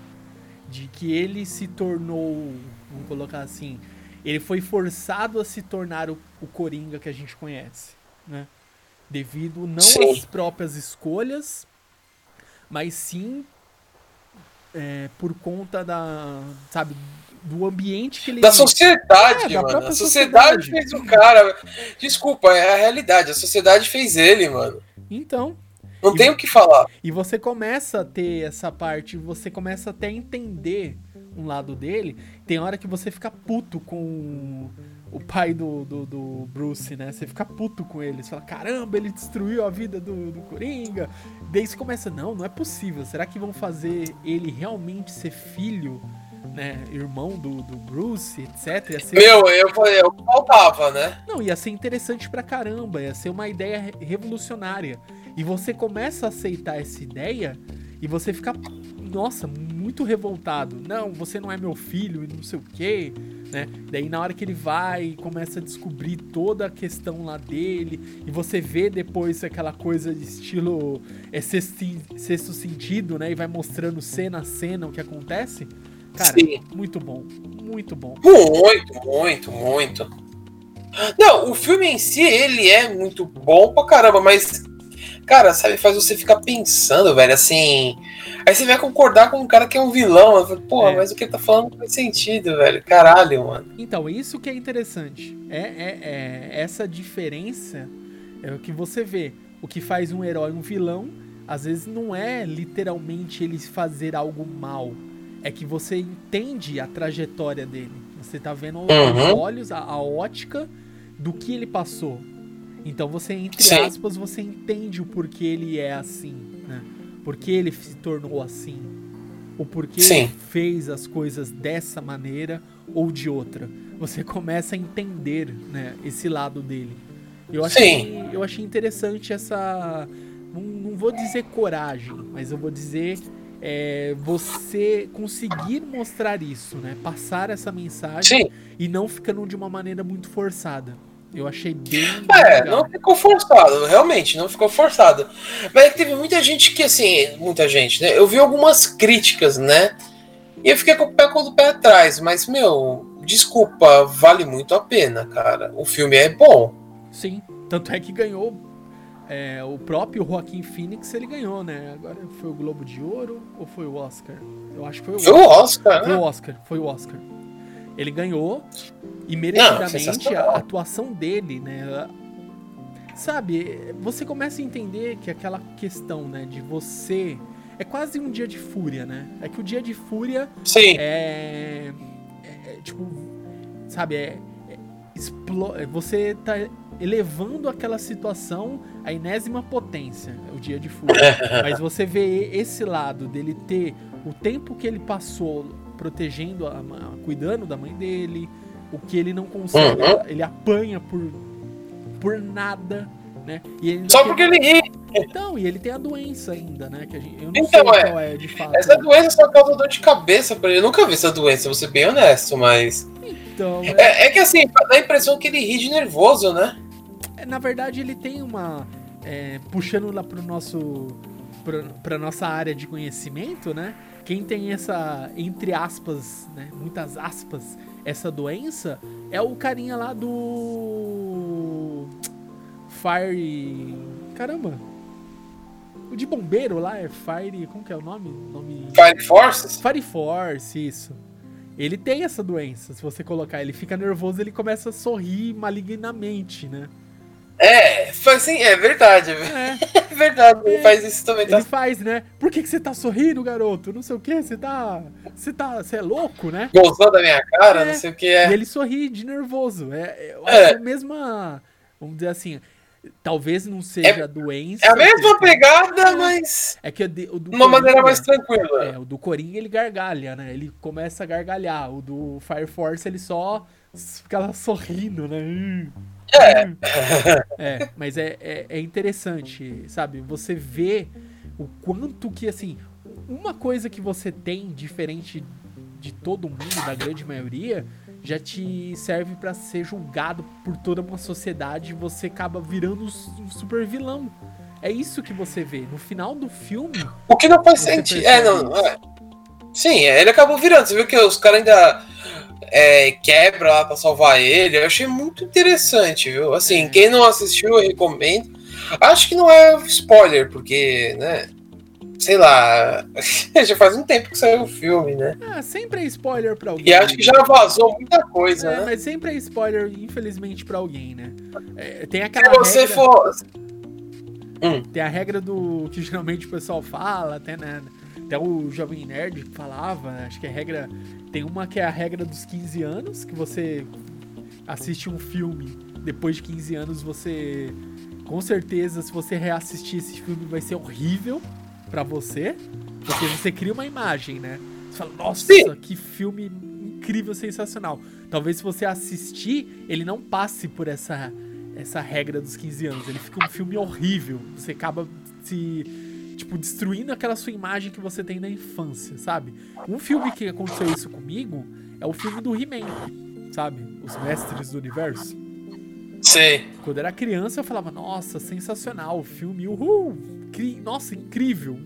De que ele se tornou, vamos colocar assim, ele foi forçado a se tornar o, o Coringa que a gente conhece, né? Devido não Sim. às próprias escolhas, mas sim é, por conta da, sabe, do ambiente que ele Da sociedade, É, da mano. própria A sociedade, sociedade. fez o cara. Desculpa, é a realidade. A sociedade fez ele, mano. Então, Não E- tem o que falar. E você começa a ter essa parte, você começa até a entender um lado dele. Tem hora que você fica puto com o pai do, do, do Bruce, né? Você fica puto com ele. Você fala, caramba, ele destruiu a vida do, do Coringa. Daí você começa, não, não é possível. Será que vão fazer ele realmente ser filho, né? Irmão do, do Bruce, etc. Ia ser Meu, eu falei, que faltava, né? não, ia ser interessante pra caramba, ia ser uma ideia re- revolucionária. E você começa a aceitar essa ideia e você fica, nossa, muito revoltado. Não, você não é meu filho e não sei o quê, né? Daí na hora que ele vai e começa a descobrir toda a questão lá dele, e você vê depois aquela coisa de estilo é sexto, sexto sentido, né? E vai mostrando cena a cena o que acontece. Cara, Sim. muito bom, muito bom. Muito, muito, muito. Não, o filme em si, ele é muito bom pra caramba, mas, cara, sabe, faz você ficar pensando, velho, assim. Aí você vai concordar com um cara que é um vilão. Eu falo, Porra, É. mas o que ele tá falando não faz sentido, velho. Caralho, mano. Então, isso que é interessante. É, é- é essa diferença é o que você vê. O que faz um herói um vilão, às vezes não é literalmente ele fazer algo mal. É que você entende a trajetória dele. Você tá vendo os Uhum. olhos, a, a ótica do que ele passou. Então você, entre Sim. aspas, você entende o porquê ele é assim, né? Por que ele se tornou assim. O porquê Sim. ele fez as coisas dessa maneira ou de outra. Você começa a entender, né, esse lado dele. Eu achei, eu achei interessante essa. Não, não vou dizer coragem, mas eu vou dizer é, você conseguir mostrar isso, né? Passar essa mensagem Sim. e não ficando de uma maneira muito forçada. Eu achei bem. É, legal. não ficou forçado, realmente, não ficou forçado. Mas é que teve muita gente que, assim, muita gente, né? Eu vi algumas críticas, né? E eu fiquei com o pé com o pé atrás, mas, meu, desculpa, vale muito a pena, cara. O filme é bom. Sim. Tanto é que ganhou. é, o próprio Joaquim Phoenix ele ganhou, né? Agora foi o Globo de Ouro ou foi o Oscar? Eu acho que foi o Foi o Oscar, Foi o né? Oscar, foi o Oscar. Ele ganhou e merecidamente sensacional. a atuação dele, né? Sabe, você começa a entender que aquela questão, né, de você é quase um dia de fúria, né? É que o dia de fúria Sim, é, é- é, tipo, sabe, é, é explo- é, você tá elevando aquela situação à enésima potência, o dia de fúria. [laughs] Mas você vê esse lado dele ter o tempo que ele passou protegendo, a, ma- cuidando da mãe dele, o que ele não consegue, Uhum. ele apanha por, por nada, né? E só tem- porque ele ri. Então, e ele tem a doença ainda, né? Que a gente, eu não Então, sei é. qual é de fato. Essa doença só causa dor de cabeça pra ele. Eu nunca vi essa doença, vou ser bem honesto, mas. Então, é- É, é que assim, dá a impressão que ele ri de nervoso, né? É, Na verdade, ele tem uma. é, puxando lá pro nosso. Pra, pra nossa área de conhecimento, né? Quem tem essa, entre aspas, né? Muitas aspas, essa doença é o carinha lá do. Fire. Caramba! O de bombeiro lá é Fire. Como que é o nome? nome... Fire Forces? Fire Force, isso. Ele tem essa doença, se você colocar. Ele fica nervoso, ele começa a sorrir malignamente, né? É, foi assim, é verdade. É, É [laughs] verdade, ele É. faz isso também. Tá? ele faz, né? Por que, que você tá sorrindo, garoto? Não sei o que, você tá. Você tá. Você é louco, né? Gozando da minha cara, É. não sei o que E é. ele sorri de nervoso. É, É. acho a mesma. Vamos dizer assim. Talvez não seja é, doença. É a mesma pegada, é, mas. É que o, do uma Coringa, maneira mais tranquila. É, o do Coringa ele gargalha, né? Ele começa a gargalhar. O do Fire Force ele só fica sorrindo, né? É. é, mas é, é, é interessante, sabe? Você vê o quanto que, assim, uma coisa que você tem diferente de todo mundo, da grande maioria, já te serve para ser julgado por toda uma sociedade e você acaba virando um super vilão. É isso que você vê. No final do filme. O que não faz sentido. É, não. É. Sim, ele acabou virando. Você viu que os caras ainda é, quebra lá pra salvar ele. Eu achei muito interessante, viu? Assim, é. quem não assistiu, eu recomendo. Acho que não é spoiler, porque, né? sei lá, [laughs] já faz um tempo que saiu o filme, né? Ah, sempre é spoiler pra alguém. E acho que já vazou muita coisa, é, né? Mas sempre é spoiler, infelizmente, pra alguém, né? É, tem aquela Se você regra... for... Hum. Tem a regra do que geralmente o pessoal fala, até, né? Até o Jovem Nerd falava, acho que a regra... Tem uma que é a regra dos 15 anos, que você assiste um filme, depois de 15 anos você... Com certeza, se você reassistir esse filme, vai ser horrível para você, porque você cria uma imagem, né? Você fala, nossa, Sim. que filme incrível, sensacional. Talvez se você assistir, ele não passe por essa essa regra dos 15 anos. Ele fica um filme horrível. Você acaba se tipo destruindo aquela sua imagem que você tem da infância, sabe? Um filme que aconteceu isso comigo é o filme do He-Man, sabe? Os Mestres do Universo. Sim. Quando era criança, eu falava, nossa, sensacional, o filme, uhul, nossa, incrível.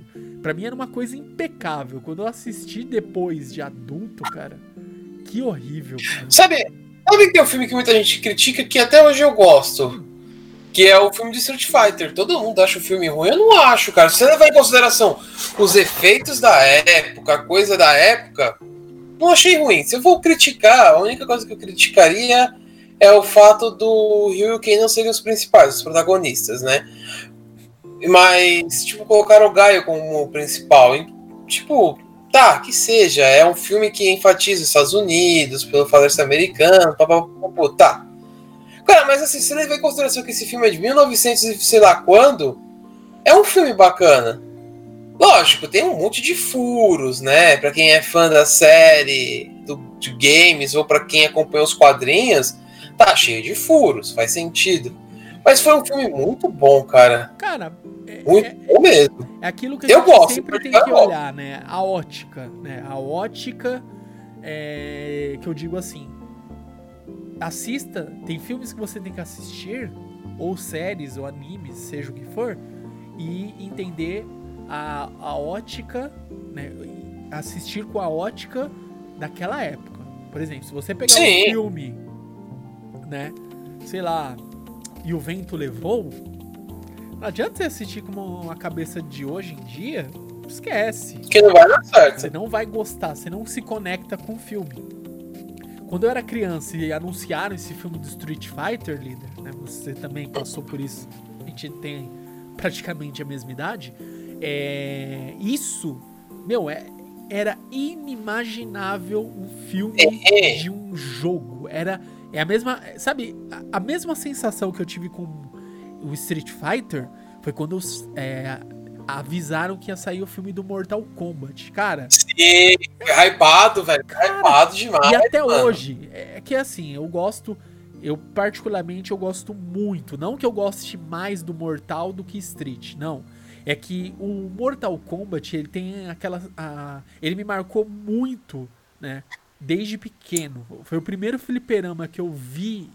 Para mim era uma coisa impecável. Quando eu assisti depois de adulto, cara, que horrível. Cara. Sabe, sabe que tem um filme que muita gente critica que até hoje eu gosto? Que é o filme de Street Fighter. Todo mundo acha o filme ruim. Eu não acho, cara. Se você levar em consideração os efeitos da época, a coisa da época, não achei ruim. Se eu vou criticar, a única coisa que eu criticaria é o fato do Ryu e Ken não serem os principais, os protagonistas, né? Mas, tipo, colocaram o Gaio como principal. Tipo, tá, que seja. É um filme que enfatiza os Estados Unidos, pelo falarse americano, papapá, tá. Cara, mas assim, se levar em consideração que esse filme é de 1900 e sei lá quando, é um filme bacana. Lógico, tem um monte de furos, né? Pra quem é fã da série, do, de games, ou para quem acompanha os quadrinhos, tá cheio de furos, faz sentido. Mas foi um filme muito bom, cara. Cara, é, muito é, bom mesmo. É aquilo que eu gosto, sempre tem que olhar, né? A ótica, né? A ótica é, que eu digo assim. Assista, tem filmes que você tem que assistir, ou séries, ou animes, seja o que for, e entender a, a ótica, né? Assistir com a ótica daquela época. Por exemplo, se você pegar Sim. um filme, né? Sei lá, e o vento levou, não adianta você assistir com uma cabeça de hoje em dia, esquece. Que não vai dar certo. Você não vai gostar, você não se conecta com o filme. Quando eu era criança e anunciaram esse filme do Street Fighter, líder, né? Você também passou por isso. A gente tem praticamente a mesma idade. É, isso, meu, é, era inimaginável um filme é. de um jogo. Era é a mesma, sabe, a, a mesma sensação que eu tive com o Street Fighter foi quando é, avisaram que ia sair o filme do Mortal Kombat. Cara. Sim, hypado, velho. Cara, hypado demais. E até mano. hoje. É que assim, eu gosto. Eu, particularmente, eu gosto muito. Não que eu goste mais do Mortal do que Street. Não. É que o Mortal Kombat, ele tem aquela. A, ele me marcou muito, né? desde pequeno. Foi o primeiro fliperama que eu vi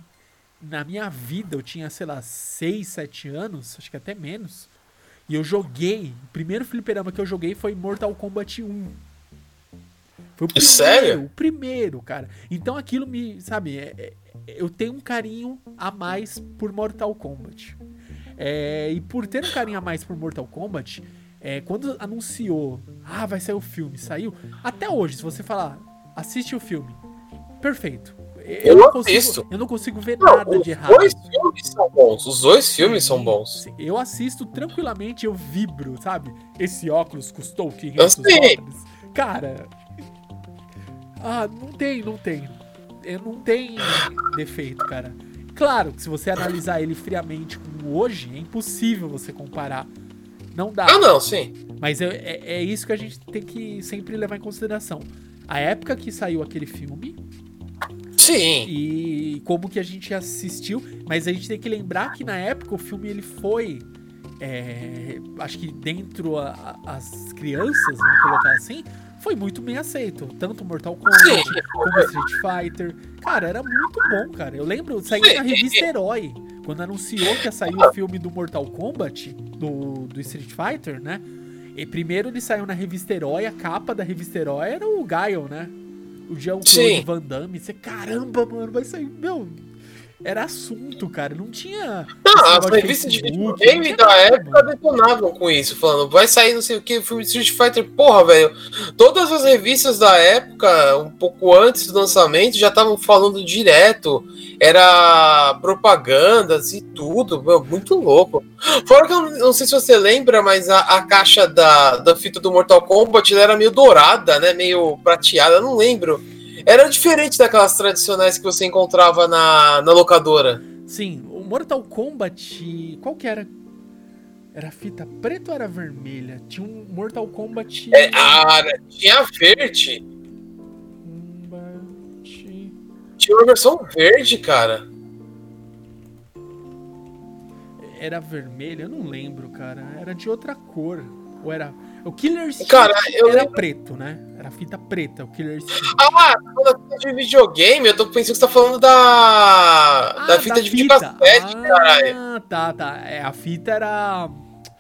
na minha vida. Eu tinha, sei lá, 6, 7 anos, acho que até menos. E eu joguei. O primeiro fliperama que eu joguei foi Mortal Kombat 1. Foi o primeiro, Sério? O primeiro, cara. Então aquilo me, sabe, é, é, eu tenho um carinho a mais por Mortal Kombat. É, e por ter um carinho a mais por Mortal Kombat, é, quando anunciou, ah, vai sair o filme, saiu. Até hoje, se você falar, assiste o filme. Perfeito. Eu, eu não consigo, assisto. Eu não consigo ver não, nada de errado. Os dois filmes são bons. Os dois filmes são bons. Eu assisto tranquilamente, eu vibro, sabe? Esse óculos custou 500 dólares. Cara. Ah, não tem, não tem. Não tem defeito, cara. claro que se você analisar ele friamente com hoje, é impossível você comparar. Não dá. Ah, não, sim. Mas é, é, é isso que a gente tem que sempre levar em consideração. A época que saiu aquele filme Sim. e como que a gente assistiu. Mas a gente tem que lembrar que na época o filme ele foi. é, acho que dentro a- a- as crianças, vamos colocar assim, foi muito bem aceito. Tanto Mortal Kombat Sim. como Street Fighter. Cara, era muito bom, cara. Eu lembro, saiu na revista Herói. Quando anunciou que ia sair o filme do Mortal Kombat, do, do Street Fighter, né? E primeiro ele saiu na revista Herói, a capa da revista Herói era o Gaio, né? O Jean-Claude. Van Damme. Você, caramba, mano, vai sair. Meu, era assunto, cara. Não tinha. Não, esse as revistas de videogame da época detonavam com isso, falando, vai sair não sei o que, o filme de Street Fighter, porra, velho. Todas as revistas da época, um pouco antes do lançamento, já estavam falando direto. Era propagandas e tudo, meu, muito louco. Fora que eu não sei se você lembra, mas a, a caixa da, da fita do Mortal Kombat era meio dourada, né? Meio prateada, não lembro. Era diferente daquelas tradicionais que você encontrava na, na locadora. Sim, o Mortal Kombat. Qual que era? Era fita preta ou era vermelha? Tinha um Mortal Kombat. É, ah, tinha verde. Kombat. Tinha uma versão verde, cara. Era vermelha? Eu não lembro, cara. Era de outra cor. Ou era. O Killer Instinct Cara, eu era lembro- preto, né? Era fita preta, o Killer Instinct. Ah, quando a fita de videogame, eu tô pensando que você tá falando da. Ah, da fita de videocassete, ah, caralho. tá, tá. É, a fita era.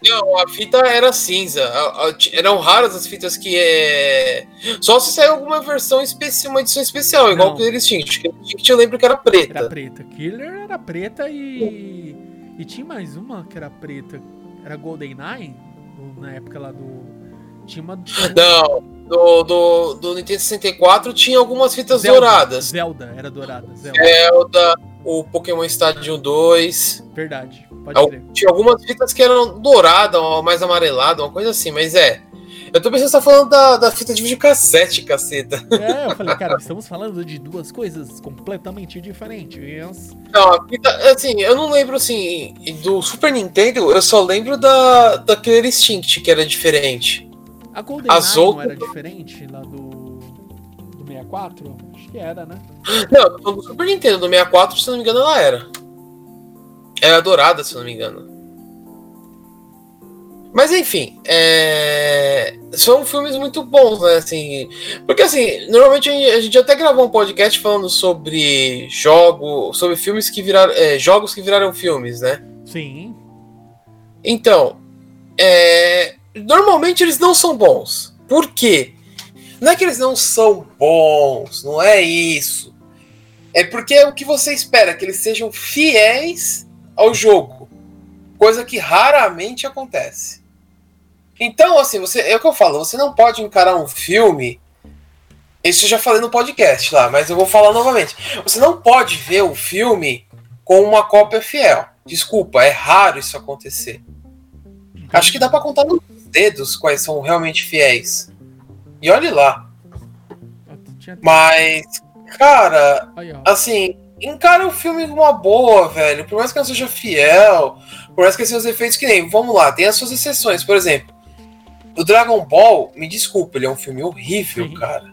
Não, a fita era cinza. A- a- eram raras as fitas que é. Só se saiu alguma versão especial, uma edição especial, igual Não. o Killer Instinct. Killer Instinct eu lembro que era Era preta. preta. Killer era preta e. E tinha mais uma que era preta. Era GoldenEye? do- Na época lá do. Tinha uma. Não, do, do, do Nintendo 64 tinha algumas fitas Zelda, douradas. Zelda, era dourada. Zelda. Zelda, o Pokémon Stadium 2. Verdade. Pode Al-. Tinha algumas fitas que eram douradas, ou mais amarelada, uma coisa assim, mas é. Eu tô pensando que você tá falando da, da fita de videocassete, caceta. É, eu falei, cara, estamos falando de duas coisas completamente diferentes. Não, a fita, assim, eu não lembro assim, do Super Nintendo, eu só lembro da, da Killer Instinct, que era diferente. A GoldenEye As não outras- era diferente lá do. do 64? Acho que era, né? Não, eu tô falando do Super Nintendo, do 64, se não me engano, ela era. Era dourada, se não me engano. Mas enfim, é, são filmes muito bons, né? Assim, porque assim, normalmente a gente- até gravou um podcast falando sobre jogo, sobre filmes que viraram, é, jogos que viraram filmes, né? Sim. Então, é, normalmente eles não são bons. Por quê? Não é que eles não são bons, não é isso. É porque é o que você espera, que eles sejam fiéis ao jogo. Coisa que raramente acontece. Então, assim, você, é o que eu falo, você não pode encarar um filme. Isso eu já falei no podcast lá, mas eu vou falar novamente. Você não pode ver o filme com uma cópia fiel. Desculpa, é raro isso acontecer. Acho que dá pra contar nos dedos quais são realmente fiéis. E olhe lá. Mas, cara, assim, encara o filme com uma boa, velho. Por mais que não seja fiel, por mais que seja os efeitos que nem. Vamos lá, tem as suas exceções. Por exemplo, o Dragon Ball, me desculpa, ele é um filme horrível, Sim. cara.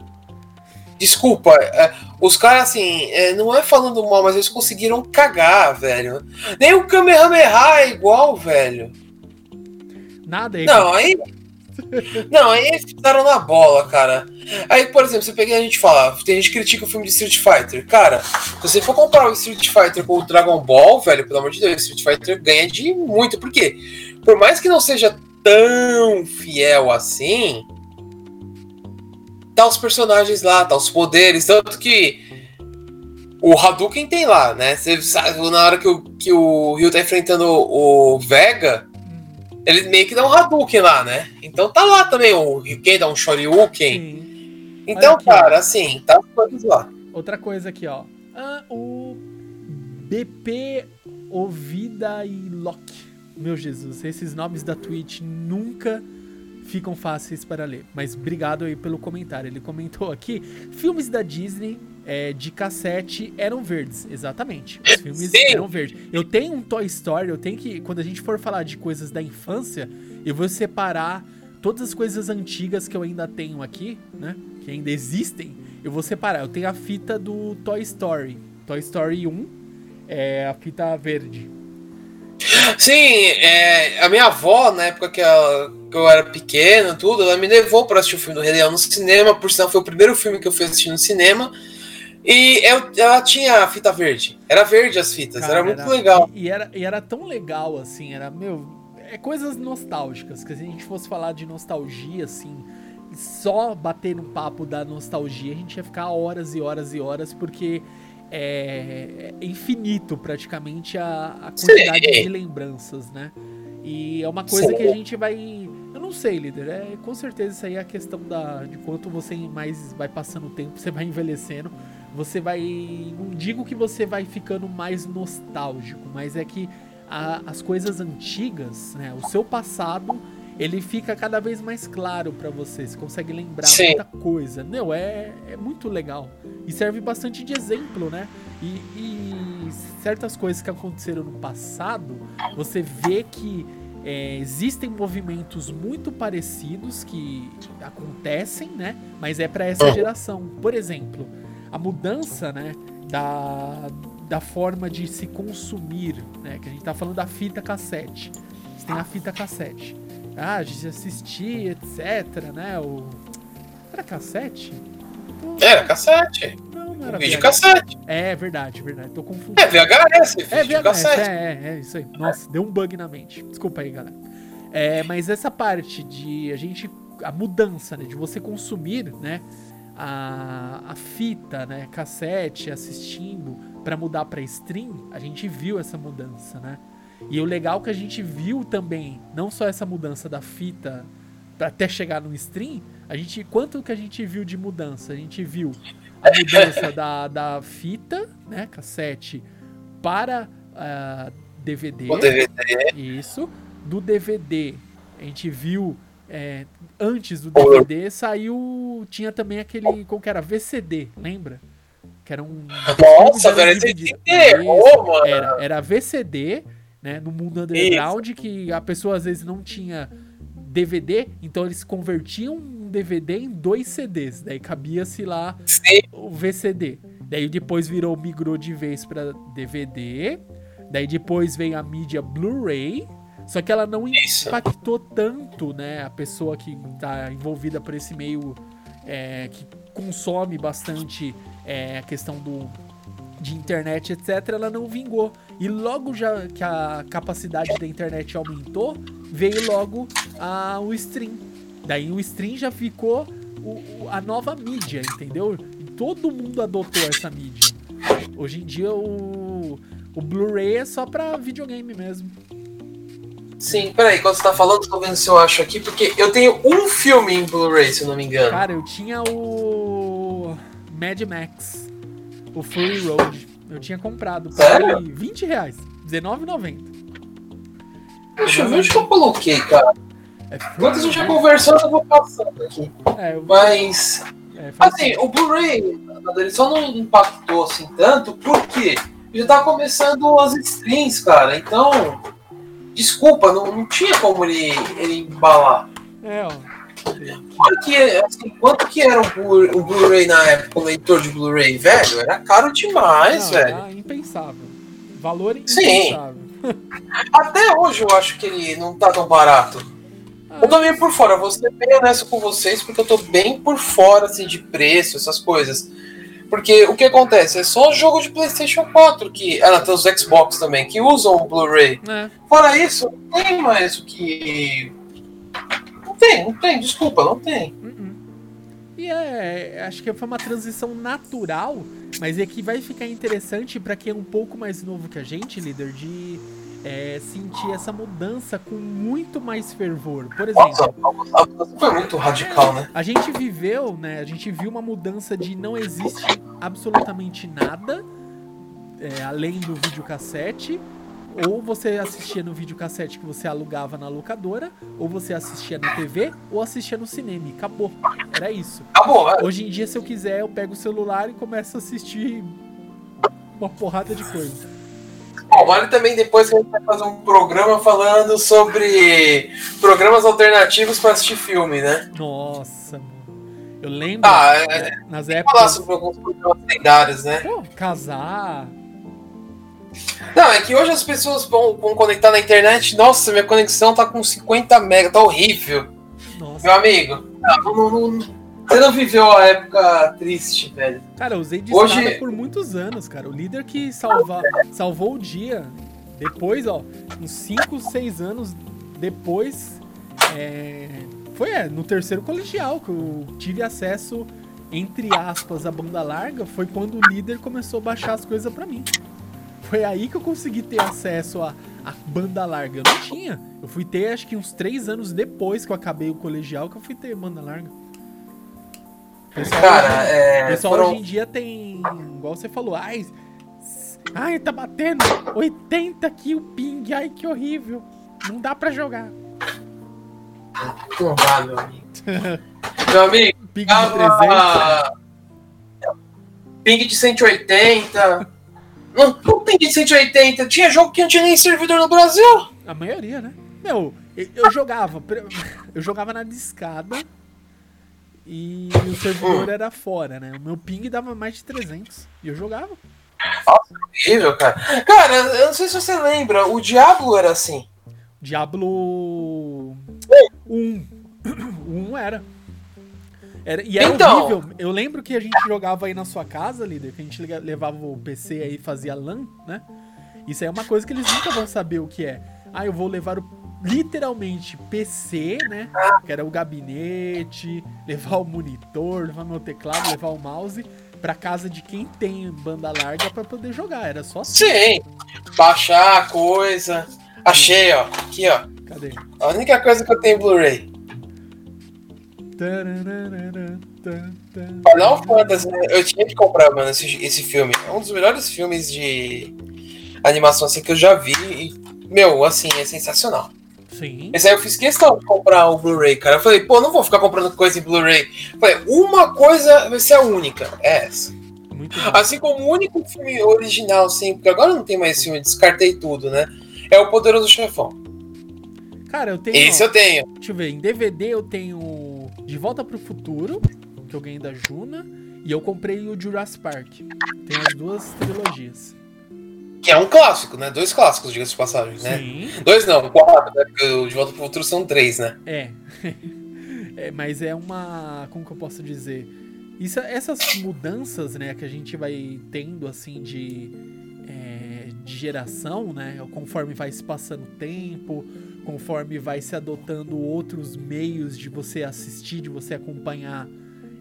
Desculpa, é, os caras, assim, é, não é falando mal, mas eles conseguiram cagar, velho. Nem o Kamehameha é igual, velho. Nada aí. Não, aí. Não, aí eles fizeram na bola, cara. Aí, por exemplo, você pega e a gente fala, tem gente que critica o filme de Street Fighter. Cara, se você for comparar o Street Fighter com o Dragon Ball, velho, pelo amor de Deus, o Street Fighter ganha de muito. Por quê? Por mais que não seja tão fiel assim, tá os personagens lá, tá os poderes, tanto que o Hadouken tem lá, né? Você sabe, na hora que o, que o Ryu tá enfrentando o Vega, ele meio que dá um Hadouken lá, né? Então tá lá também o quem dá um Shoryuken. Sim. Então, aqui, ó. cara, assim, tá todos lá. Outra coisa aqui, ó. Ah, o BP Ovida e Loki. Meu Jesus, esses nomes da Twitch nunca ficam fáceis para ler. Mas obrigado aí pelo comentário. Ele comentou aqui: filmes da Disney é, de cassete eram verdes, exatamente. Os filmes Sim. eram verdes. Eu tenho um Toy Story, eu tenho que. Quando a gente for falar de coisas da infância, eu vou separar todas as coisas antigas que eu ainda tenho aqui, né? Que ainda existem. Eu vou separar. Eu tenho a fita do Toy Story. Toy Story 1 é a fita verde. Sim, é, a minha avó, na época que, ela- que eu era pequeno, tudo, ela me levou para assistir o filme do Rei Leão no cinema, por sinal foi o primeiro filme que eu fui assistir no cinema. E eu- ela tinha a fita verde. Era verde as fitas, Cara, era muito legal. E, e era, e era tão legal, assim, era, meu. É coisas nostálgicas, que se a gente fosse falar de nostalgia, assim, só bater no papo da nostalgia, a gente ia ficar horas e horas e horas, porque é, é infinito praticamente a, a quantidade Sim. de lembranças, né? E é uma coisa Sim. que a gente vai. Eu não sei, líder. É, com certeza isso aí é a questão da, de quanto você mais vai passando o tempo, você vai envelhecendo você vai. Não digo que você vai ficando mais nostálgico, mas é que a- as coisas antigas, né? O seu passado, ele fica cada vez mais claro pra você. Você consegue lembrar Sim. muita coisa. Meu, é, é muito legal. E serve bastante de exemplo, né? E, e certas coisas que aconteceram no passado, você vê que é, existem movimentos muito parecidos que acontecem, né? Mas é pra essa Uhum. geração. Por exemplo, a mudança, né, da, da forma de se consumir, né, que a gente tá falando da fita cassete. Você tem a fita cassete. Ah, a gente assistia, etc, né, o... Era cassete? Era cassete. Não, não era Vídeo cassete. É verdade, verdade, tô confundindo. É VHS, É, VHS, cassete. é, é, é, isso aí. Nossa, deu um bug na mente. Desculpa aí, galera. É, mas essa parte de a gente. A mudança, né? De você consumir, né? A, a fita, né? Cassete, assistindo, pra mudar pra stream, a gente viu essa mudança, né? E o legal que a gente viu também, não só essa mudança da fita pra até chegar no stream, a gente. Quanto que a gente viu de mudança? A gente viu a mudança [laughs] da, da fita, né? Cassete para ah, DVD. O DVD. Isso. Do DVD, a gente viu. é, antes do DVD saiu. Tinha também aquele. Como que era? VCD, lembra? Que era um. Nossa, velho, ô, mano. Era, era VCD, né? No mundo underground, que a pessoa às vezes não tinha DVD, então eles convertiam um DVD em dois CDs. Daí cabia-se lá Sim, o VCD. Daí depois virou, migrou de vez pra DVD. Daí depois vem a mídia Blu-ray. Só que ela não Isso. impactou tanto, né? A pessoa que tá envolvida por esse meio é, que consome bastante é, a questão do de internet, etc., ela não vingou. E logo já que a capacidade da internet aumentou, veio logo a, o stream. Daí o stream já ficou o- o- a nova mídia, entendeu? Todo mundo adotou essa mídia. Hoje em dia o, o Blu-ray é só pra videogame mesmo. sim. Peraí, quando você tá falando, tô vendo se eu acho aqui, porque eu tenho um filme em Blu-ray, se eu não me engano. Cara, eu tinha o Mad Max, o Fury Road. Eu tinha comprado. Sério? Paguei 20 reais, R$19,90. Deixa eu ver onde que eu coloquei, cara. É Enquanto a gente Fury vai conversando, eu vou passando aqui. É, eu- Mas, é, foi assim, o Blu-ray, ele só não impactou assim tanto, porque já tá começando as streams, cara. Então, desculpa, não, não tinha como ele, ele embalar. É, ó. Quanto que, assim, quanto que era o Blu- o Blu-ray na época, o leitor de Blu-ray, velho? Era caro demais, Não, velho. era impensável. Valor Sim. impensável. [laughs] Até hoje eu acho que ele não tá tão barato. Ah, Eu tô meio por fora, vou ser bem honesto com vocês, porque eu tô bem por fora, assim, de preço, essas coisas. Porque o que acontece? É só jogo de PlayStation 4 que. Ah, tem os Xbox também, que usam o Blu-ray. é. Fora isso, não tem mais o que. Tem, não tem, desculpa, não tem. Uh-uh. E é, acho que foi uma transição natural, mas é que vai ficar interessante pra quem é um pouco mais novo que a gente, líder, de é, sentir essa mudança com muito mais fervor. Por exemplo, Nossa, a mudança foi muito radical, né? a gente viveu, né? A gente viu uma mudança de não existe absolutamente nada é, além do videocassete. Ou você assistia no videocassete que você alugava na locadora, ou você assistia na TV, ou assistia no cinema. E acabou. Era isso. Acabou, é. Hoje em dia, se eu quiser, eu pego o celular e começo a assistir uma porrada de coisa. Bom, vale também depois que a gente vai fazer um programa falando sobre programas alternativos para assistir filme, né? Nossa, mano. Eu lembro Ah, é, nas Falar épocas. sobre alguns programas lendários, né? Pô, casar. Não, é que hoje as pessoas vão, vão conectar na internet. Nossa, minha conexão tá com 50 mega, tá horrível. Nossa. Meu amigo, não, não- não- você não viveu a época triste, velho. Cara, eu usei de Hoje- por muitos anos, cara. O líder que salva, salvou o dia. Depois, ó, uns 5, 6 anos depois, é, foi é, no terceiro colegial que eu tive acesso, entre aspas, à banda larga. Foi quando o líder começou a baixar as coisas pra mim. Foi aí que eu consegui ter acesso à, à banda larga. Eu não tinha. Eu fui ter, acho que uns 3 anos depois que eu acabei o colegial, que eu fui ter banda larga. Pessoal, Cara, hoje- é. o pessoal foram- hoje em dia tem. Igual você falou, ai. Ai, tá batendo 80 aqui o ping, ai que horrível. Não dá pra jogar. Dá, meu amigo. [laughs] meu amigo, Ping de 300. tava. Ping de 180. Não, ping de 180. Tinha jogo que não tinha nem servidor no Brasil. A maioria, né? Meu, eu, jogava. [laughs] Eu jogava na discada. E o Hum. servidor era fora, né? O meu ping dava mais de 300. E eu jogava. Horrível, cara. Cara, eu não sei se você lembra, o Diablo era assim. Diablo 1. O 1 era. Era e era Então. horrível. Eu lembro que a gente jogava aí na sua casa, líder, que a gente levava o PC aí e fazia LAN, né? Isso aí é uma coisa que eles nunca vão saber o que é. Ah, eu vou levar o literalmente PC, né? Que era o gabinete, levar o monitor, levar meu teclado, levar o mouse pra casa de quem tem banda larga pra poder jogar. Era só assim. Sim. Baixar a coisa. Achei, ó. Aqui, ó. Cadê? A única coisa que eu tenho Blu-ray. Final Fantasy, né? eu tinha que comprar, mano, esse, esse filme. É um dos melhores filmes de animação assim que eu já vi. E, meu, assim, é sensacional. Sim. Esse aí eu fiz questão de comprar o Blu-ray, cara. Eu falei, pô, não vou ficar comprando coisa em Blu-ray. Falei, uma coisa vai ser a única. É essa. Assim como o único filme original, assim, porque agora não tem mais filme, descartei tudo, né? É o Poderoso Chefão. Cara, eu tenho. Esse ó, eu tenho. Deixa eu ver, em DVD eu tenho Volta pro Futuro, que eu ganhei da Juna, e eu comprei o Jurassic Park. Tem as duas trilogias. Que é um clássico, né? Dois clássicos, diga-se de passagem, né? Sim, Dois não, quatro, né? Porque o De Volta pro Futuro são três, né? é. [laughs] É, Mas é uma. Como que eu posso dizer? Isso, essas mudanças, né, que a gente vai tendo, assim, de, é, de geração, né, conforme vai se passando o tempo, conforme vai se adotando outros meios de você assistir, de você acompanhar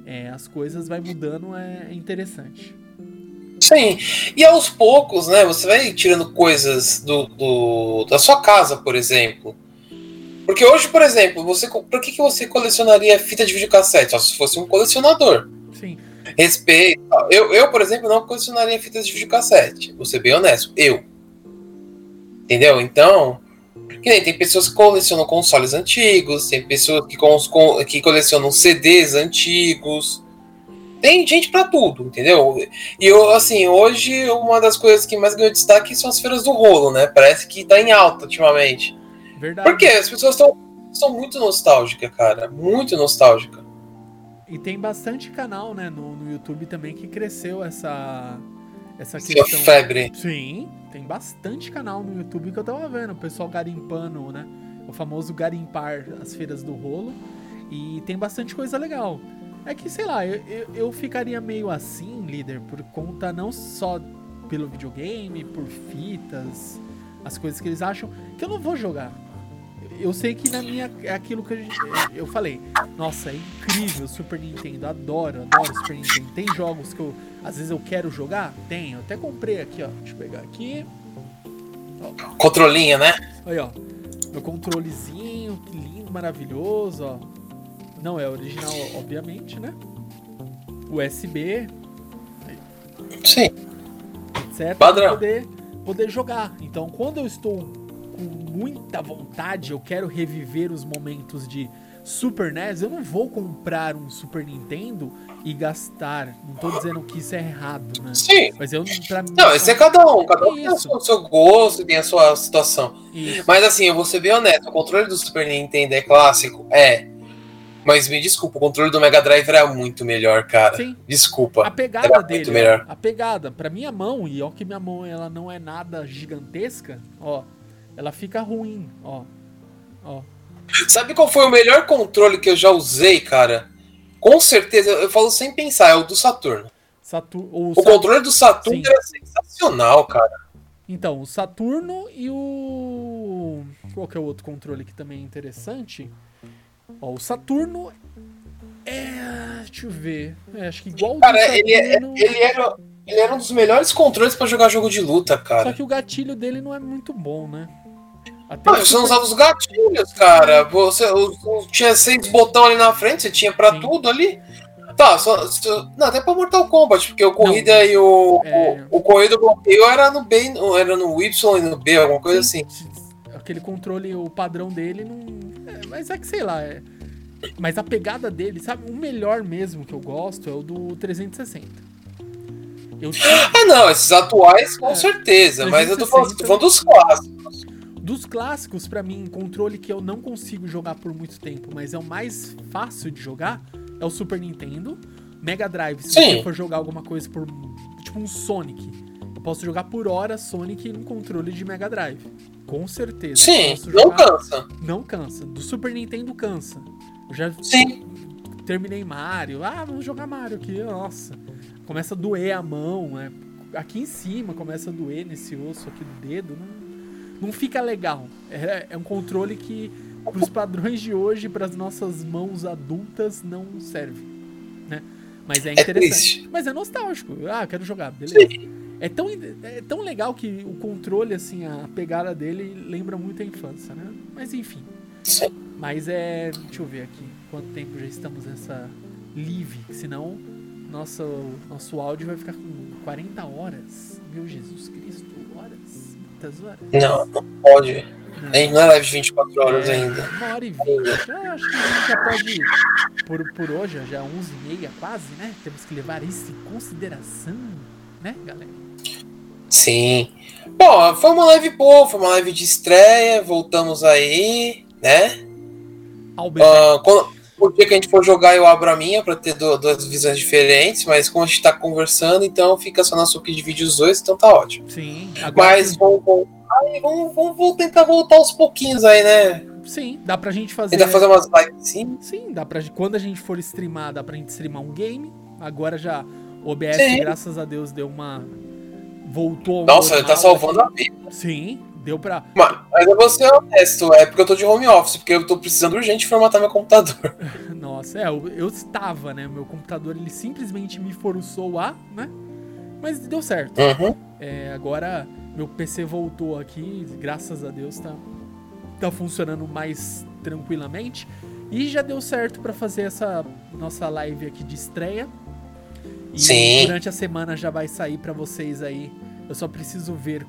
é, as coisas, vai mudando, é, é interessante. Sim. E aos poucos, né? Você vai tirando coisas do, do- da sua casa, por exemplo. Porque hoje, por exemplo, você, por que, que você colecionaria fita de videocassete? Só se fosse um colecionador. Sim, Respeito. Eu, eu, por exemplo, não colecionaria fitas de videocassete. Vou ser bem honesto. Eu. Entendeu? Então. Que nem tem pessoas que colecionam consoles antigos, tem pessoas que, cons- que colecionam CDs antigos. Tem gente pra tudo, entendeu? E eu, assim, hoje uma das coisas que mais ganhou destaque são as feiras do rolo, né? Parece que tá em alta ultimamente. verdade. Por quê? As pessoas estão são muito nostálgicas, cara. Muito nostálgica. E tem bastante canal, né, no, no YouTube também que cresceu essa, essa Essa questão. febre. Sim, bastante canal no YouTube que eu tava vendo, o pessoal garimpando, né? O famoso garimpar as feiras do rolo. E tem bastante coisa legal. É que, sei lá, eu, eu, eu ficaria meio assim, líder, por conta não só pelo videogame, por fitas, as coisas que eles acham, que eu não vou jogar. Eu sei que na minha. É aquilo que gente, eu falei. Nossa, é incrível o Super Nintendo. Adoro, adoro o Super Nintendo. Tem jogos que eu. Às vezes eu quero jogar? Tenho. Até comprei aqui, ó. Deixa eu pegar aqui. Controlinho, né? Aí, ó. Meu controlezinho, que lindo, maravilhoso, ó. Não é original, obviamente, né? USB, Sim. etc. Padrão. Pra poder, poder jogar. Então, quando eu estou com muita vontade, eu quero reviver os momentos de Super NES, eu não vou comprar um Super Nintendo e gastar. Não tô dizendo que isso é errado, né? Sim. Mas eu, pra mim, Não, isso é cada um. Cada um tem o seu, seu gosto, tem a sua situação. Isso. Mas assim, eu vou ser bem honesto, o controle do Super Nintendo é clássico? É. Mas me desculpa, o controle do Mega Drive era muito melhor, cara. Sim. Desculpa. A pegada Era dele, muito melhor. a pegada, pra minha mão, e ó que minha mão ela não é nada gigantesca, ó, ela fica ruim, ó. Ó. Sabe qual foi o melhor controle que eu já usei, cara? Com certeza, eu falo sem pensar, é o do Saturno. Satur o O controle do Saturno Sim. era sensacional, cara. Então, o Saturno e o. Qual que é o outro controle que também é interessante? Ó, o Saturno é. Deixa eu ver. É, acho que igual Cara, ele, é- Saturno. ele, era, ele era um dos melhores controles pra jogar jogo de luta, Só cara. que o gatilho dele não é muito bom, né? Até Não, você não usava os gatilhos, cara. Você tinha seis botões ali na frente, você tinha pra Sim. tudo ali. Tá, só, só- não, até pra Mortal Kombat, porque o corrida e o, é- o, o corrida bloqueio era no B, era no Y e no B, alguma coisa assim. Aquele controle, o padrão dele não. é, mas é que sei lá. é- Mas a pegada dele, sabe? O melhor mesmo que eu gosto é o do 360. Eu Ah, não, esses atuais com É, certeza, mas eu tô falando, 360. tô falando dos clássicos. Dos clássicos, pra mim, controle que eu não consigo jogar por muito tempo, mas é o mais fácil de jogar, é o Super Nintendo. Mega Drive, se Sim. você for jogar alguma coisa por. Tipo um Sonic. Eu posso jogar por hora Sonic num controle de Mega Drive. Com certeza. Sim, Posso não cansa. Não cansa. Do Super Nintendo cansa. Eu já Sim. terminei Mario. Ah, vamos jogar Mario aqui. Nossa. Começa a doer a mão. né? Aqui em cima começa a doer nesse osso aqui do dedo. Não, não fica legal. É, é um controle que, para os padrões de hoje, para as nossas mãos adultas, não serve. Né? Mas é É interessante. triste. Mas é nostálgico. Ah, quero jogar. Beleza. É tão, é tão legal que o controle, assim, a pegada dele lembra muito a infância, né? Mas enfim. Sim. Mas é. Deixa eu ver aqui. Quanto tempo já estamos nessa live? Senão, nosso, nosso áudio vai ficar com 40 horas. Meu Jesus Cristo, Muitas horas. Não, não pode. Não. Não é live de 24 horas É, ainda. Uma hora e vinte. Ah, acho que a gente já pode. Por, por hoje, já 11 e meia quase, né? Temos que levar isso em consideração, né, galera? Sim. Bom, foi uma live boa, foi uma live de estreia, voltamos aí, né? Albert. Ah, quando, o dia que a gente for jogar, eu abro a minha pra ter du- duas visões diferentes, mas como a gente tá conversando, então fica só nosso de vídeo os dois, então tá ótimo. Sim. Agora, Mas vamos, vamos, vamos, vamos, tentar voltar aos pouquinhos aí, né? sim, dá pra gente fazer. Tentar fazer umas lives sim. Sim, dá pra. Quando a gente for streamar, dá pra gente streamar um game. Agora já. O OBS, Sim. graças a Deus, deu uma. Voltou ao Nossa, ele tá normal salvando a vida. Sim, deu pra. Mas, mas eu vou ser honesto, é porque eu tô de home office, porque eu tô precisando urgente formatar meu computador. [laughs] Nossa, é, eu, eu estava, né? Meu computador ele simplesmente me forçou a, né? Mas deu certo. Uhum. É, agora meu PC voltou aqui, graças a Deus tá, tá funcionando mais tranquilamente. E já deu certo pra fazer essa nossa live aqui de estreia. E Sim. durante a semana já vai sair pra vocês aí. Eu só preciso ver.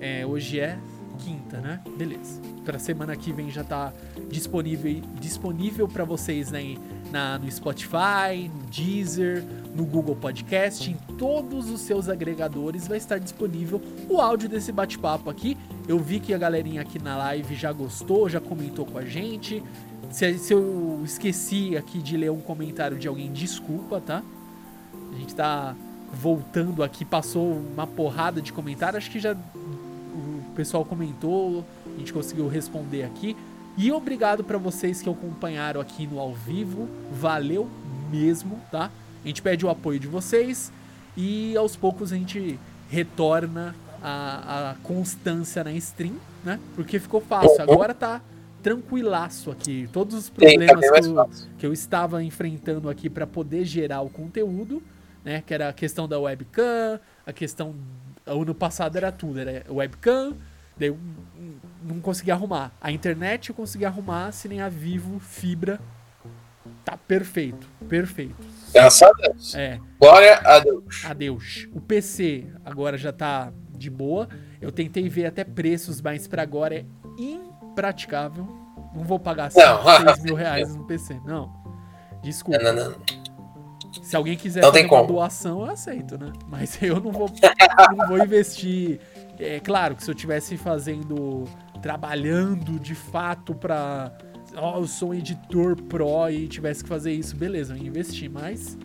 É, hoje é quinta, né? Beleza. Pra semana que vem já tá disponível disponível para vocês né, na, no Spotify, no Deezer, no Google Podcast, em todos os seus agregadores vai estar disponível o áudio desse bate-papo aqui. Eu vi que a galerinha aqui na live já gostou, já comentou com a gente. Se, se eu esqueci aqui de ler um comentário de alguém, desculpa, tá? A gente tá voltando aqui, passou uma porrada de comentário, acho que já pessoal comentou, a gente conseguiu responder aqui. E obrigado para vocês que acompanharam aqui no ao vivo. Valeu mesmo, tá? A gente pede o apoio de vocês e aos poucos a gente retorna a, a constância na stream, né? Porque ficou fácil. Agora tá tranquilaço aqui. Todos os Sim, tá problemas que eu, que eu estava enfrentando aqui para poder gerar o conteúdo, né? Que era a questão da webcam, a questão. Ano passado era tudo, era webcam, daí eu não conseguia arrumar. A internet eu conseguia arrumar, se nem a Vivo Fibra. Tá perfeito, perfeito. Graças a Deus. É, Glória a Deus. adeus. O PC agora já tá de boa. Eu tentei ver até preços, mas para agora é impraticável. Não vou pagar 6 mil reais no PC, [laughs] não. Desculpa. Não, não, não. Se alguém quiser não fazer uma doação, eu aceito, né? Mas [laughs] eu não vou, não vou investir. É claro que se eu tivesse fazendo, trabalhando de fato pra. Ó, oh, eu sou um editor pro e tivesse que fazer isso, beleza, eu ia investir, mas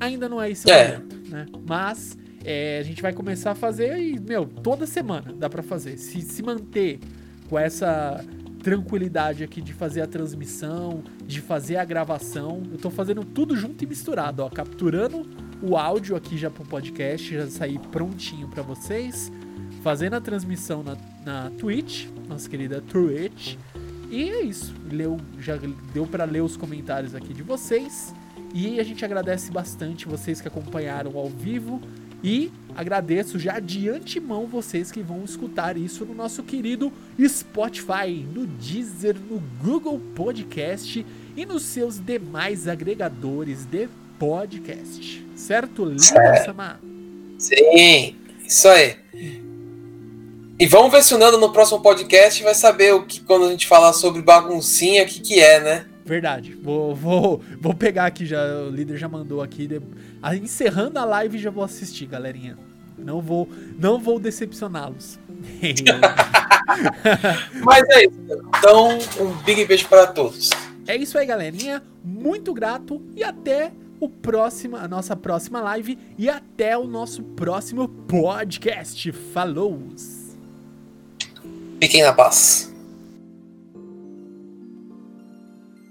ainda não é esse é. momento, né? Mas é, a gente vai começar a fazer e, meu, toda semana dá para fazer. Se se manter com essa tranquilidade aqui de fazer a transmissão, de fazer a gravação. Eu tô fazendo tudo junto e misturado, ó, capturando o áudio aqui já pro podcast, já sair prontinho para vocês, fazendo a transmissão na, na Twitch, nossa querida Twitch. E é isso, leu, já deu para ler os comentários aqui de vocês. E a gente agradece bastante vocês que acompanharam ao vivo e agradeço já de antemão vocês que vão escutar isso no nosso querido Spotify, no Deezer, no Google Podcast e nos seus demais agregadores de podcast. Certo, Lívia Samar? Sim, isso aí. E vamos ver se o Nando no próximo podcast vai saber o que quando a gente falar sobre baguncinha, o que, que é, né? Verdade. Vou, vou, vou pegar aqui já. O líder já mandou aqui. Encerrando a live já vou assistir, galerinha. Não vou, não vou decepcioná-los. [laughs] Mas é isso. Então, um big beijo para todos. É isso aí, galerinha. Muito grato e até o próximo, a nossa próxima live e até o nosso próximo podcast. Falou! Fiquem na paz.